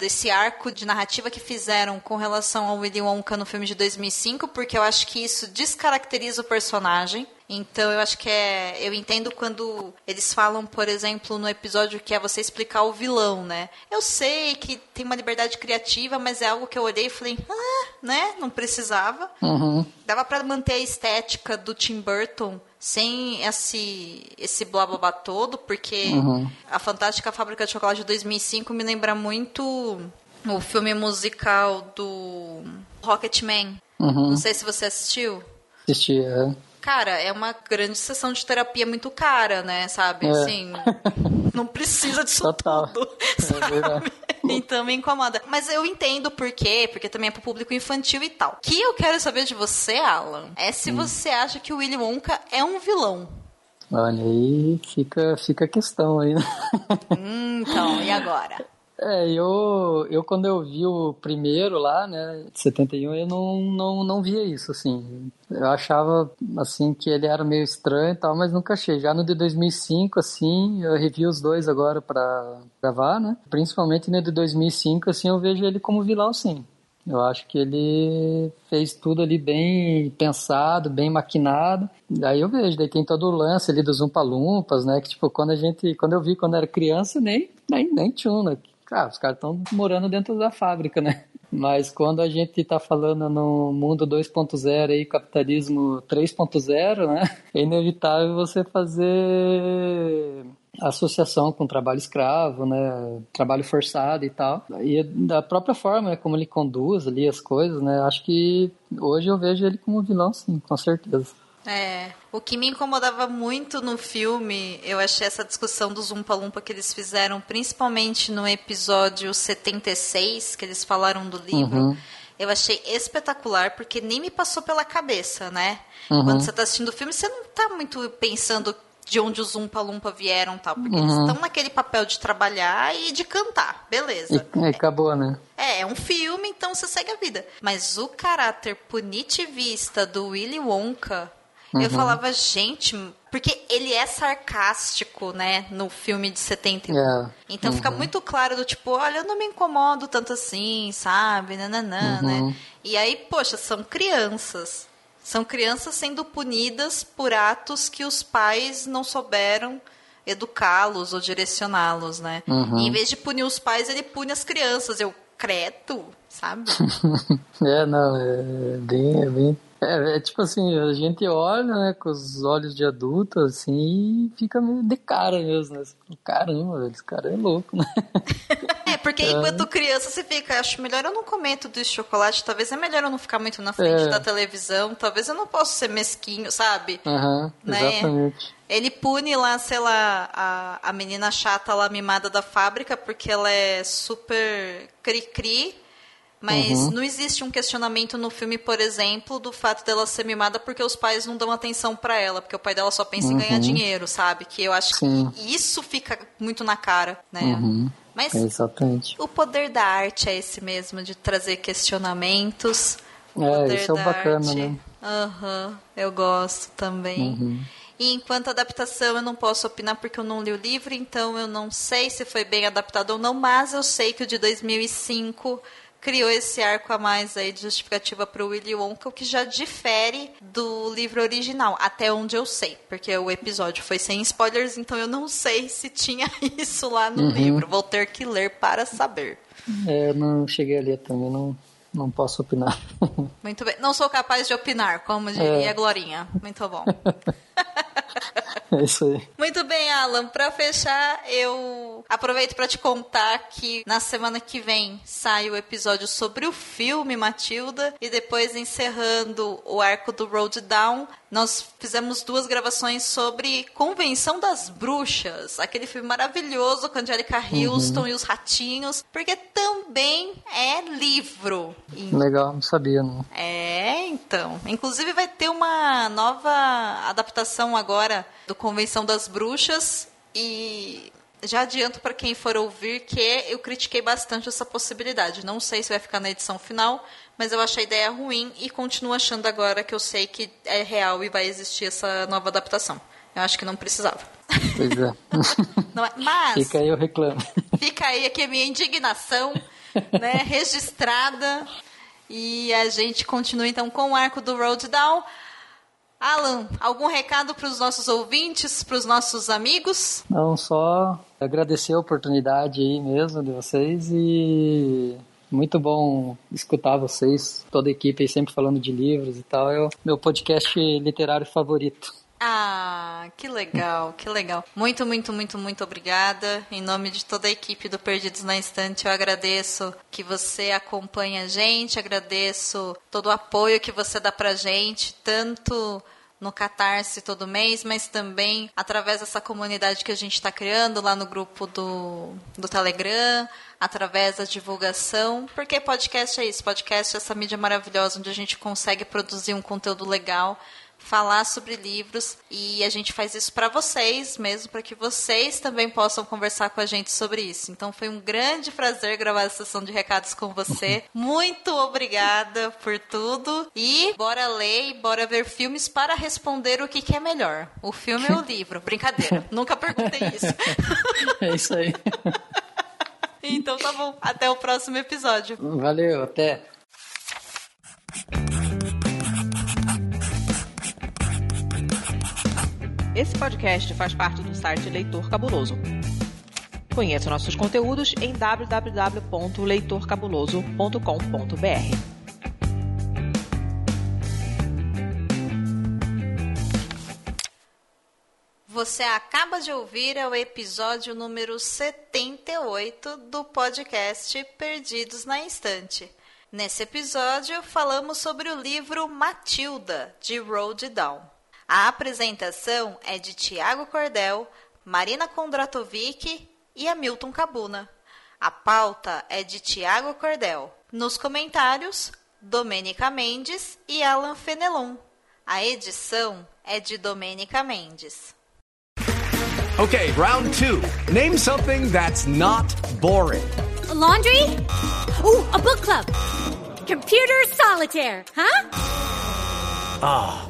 desse arco de narrativa que fizeram com relação ao Willy Wonka no filme de 2005, porque eu acho que isso descaracteriza o personagem. Então eu acho que é. Eu entendo quando eles falam, por exemplo, no episódio que é você explicar o vilão, né? Eu sei que tem uma liberdade criativa, mas é algo que eu olhei e falei, ah, né? Não precisava. Uhum. Dava pra manter a estética do Tim Burton sem esse esse blá blá blá todo, porque Uhum. a Fantástica Fábrica de Chocolate de 2005 me lembra muito o filme musical do Rocketman. Uhum. Não sei se você assistiu. Assisti, é. Cara, é uma grande sessão de terapia muito cara, né? Sabe? É. Assim, não precisa disso Total. tudo. É verdade. Então me incomoda. Mas eu entendo por quê, porque também é pro público infantil e tal. O que eu quero saber de você, Alan, é Hum. se você acha que o Willy Wonka é um vilão. Olha, aí fica, fica a questão aí, né? Hum, então, e agora? É, eu, eu quando eu vi o primeiro lá, né, de 71, eu não, não, não via isso, assim. Eu achava, assim, que ele era meio estranho e tal, mas nunca achei. Já no de 2005, assim, eu revi os dois agora pra gravar, né? Principalmente no de 2005, assim, eu vejo ele como vilão, sim. Eu acho que ele fez tudo ali bem pensado, bem maquinado. Daí eu vejo, daí tem todo o lance ali dos Umpalumpas, né? Que tipo, quando a gente, quando eu vi quando era criança, nem, nem, nem né? Cara, os caras estão morando dentro da fábrica, né? (laughs) Mas quando a gente tá falando no mundo 2.0 aí, capitalismo 3.0, né? (laughs) É inevitável você fazer associação com trabalho escravo, né, trabalho forçado e tal. E da própria forma né, como ele conduz ali as coisas, né, acho que hoje eu vejo ele como vilão, sim, com certeza. É, o que me incomodava muito no filme, eu achei essa discussão do Zumpa Lumpa que eles fizeram, principalmente no episódio 76, que eles falaram do livro. Uhum. Eu achei espetacular, porque nem me passou pela cabeça, né? Uhum. Quando você tá assistindo o filme, você não tá muito pensando de onde os Zumpa Lumpa vieram tal, porque eles Uhum. estão naquele papel de trabalhar e de cantar, beleza. E, e acabou, né? É, é um filme, então você segue a vida. Mas o caráter punitivista do Willy Wonka, Uhum. Eu falava, gente, porque ele é sarcástico, né, no filme de 71. É. Então fica Uhum. muito claro do tipo, olha, eu não me incomodo tanto assim, sabe? Nananã, Uhum. né? E aí, poxa, são crianças. São crianças sendo punidas por atos que os pais não souberam educá-los ou direcioná-los, né? Uhum. E em vez de punir os pais, ele pune as crianças. Eu, credo, sabe? (laughs) É, não, é bem, é bem. É, é tipo assim, a gente olha, né, com os olhos de adulto, assim, e fica meio de cara mesmo, né? Caramba, velho, esse cara é louco, né? (laughs) É, porque É. enquanto criança você fica, acho melhor eu não comer tudo isso chocolate, talvez é melhor eu não ficar muito na frente É. da televisão, talvez eu não possa ser mesquinho, sabe? Aham, Né? exatamente. Ele pune lá, sei lá, a, a menina chata lá mimada da fábrica porque ela é super cri-cri. Mas Uhum. não existe um questionamento no filme, por exemplo, do fato dela ser mimada porque os pais não dão atenção pra ela, porque o pai dela só pensa em ganhar Uhum. dinheiro, sabe? Que eu acho Sim. que isso fica muito na cara, né? Uhum. Mas Exatamente. o poder da arte é esse mesmo, de trazer questionamentos. É, isso é bacana, arte. né? Aham, eu gosto também. Uhum. E enquanto adaptação, eu não posso opinar porque eu não li o livro, então eu não sei se foi bem adaptado ou não, mas eu sei que o de 2005 criou esse arco a mais aí de justificativa para o Willy Wonka, o que já difere do livro original, até onde eu sei, porque o episódio foi sem spoilers, então eu não sei se tinha (laughs) isso lá no Uhum. livro. Vou ter que ler para saber. É, eu não cheguei ali também, não, não posso opinar. (laughs) Muito bem. Não sou capaz de opinar, como diria É. a Glorinha. Muito bom. (laughs) (laughs) é isso aí. Muito bem, Alan. Para fechar, eu aproveito para te contar que na semana que vem sai o episódio sobre o filme Matilda e depois encerrando o arco do Road Down, nós fizemos duas gravações sobre Convenção das Bruxas, aquele filme maravilhoso com a Angelica Houston e os ratinhos, porque também é livro. E Legal, não sabia, não. é, então. Inclusive vai ter uma nova adaptação agora do Convenção das Bruxas e já adianto para quem for ouvir que eu critiquei bastante essa possibilidade. Não sei se vai ficar na edição final, mas eu achei a ideia ruim e continuo achando agora que eu sei que é real e vai existir essa nova adaptação. Eu acho que não precisava. Pois é. (laughs) É- Mas Fica aí, eu reclamo. Fica aí aqui a minha indignação, né, registrada. E a gente continua então com o arco do Road Down. Alan, algum recado para os nossos ouvintes, para os nossos amigos? Não, só agradecer a oportunidade aí mesmo de vocês e muito bom escutar vocês, toda a equipe aí sempre falando de livros e tal. É o meu podcast literário favorito. Ah, que legal, que legal. Muito, muito, muito, muito obrigada. Em nome de toda a equipe do Perdidos na Estante, eu agradeço que você acompanha a gente, agradeço todo o apoio que você dá pra gente, tanto no Catarse todo mês, mas também através dessa comunidade que a gente está criando lá no grupo do, do Telegram, através da divulgação. Porque podcast é isso, podcast é essa mídia maravilhosa onde a gente consegue produzir um conteúdo legal falar sobre livros e a gente faz isso para vocês mesmo, para que vocês também possam conversar com a gente sobre isso. Então foi um grande prazer gravar essa sessão de recados com você. (laughs) Muito obrigada por tudo e bora ler e bora ver filmes para responder o que, que é melhor, o filme ou o (laughs) livro. Brincadeira, nunca perguntei isso. (laughs) É isso aí. então tá bom, até o próximo episódio. Valeu, até. Esse podcast faz parte do site Leitor Cabuloso. Conheça nossos conteúdos em www.leitorcabuloso.com.br. Você acaba de ouvir o episódio número 78 do podcast Perdidos na Estante. Nesse episódio, falamos sobre o livro Matilda, de Roald Dahl. A apresentação é de Tiago Cordel, Marina Kondratovic e Hamilton Cabuna. A pauta é de Tiago Cordel. Nos comentários, Domênica Mendes e Alan Fenelon. A edição é de Domênica Mendes. Okay, round two. Name something that's not boring. A laundry? Ooh, a book club. Computer solitaire, huh? Ah,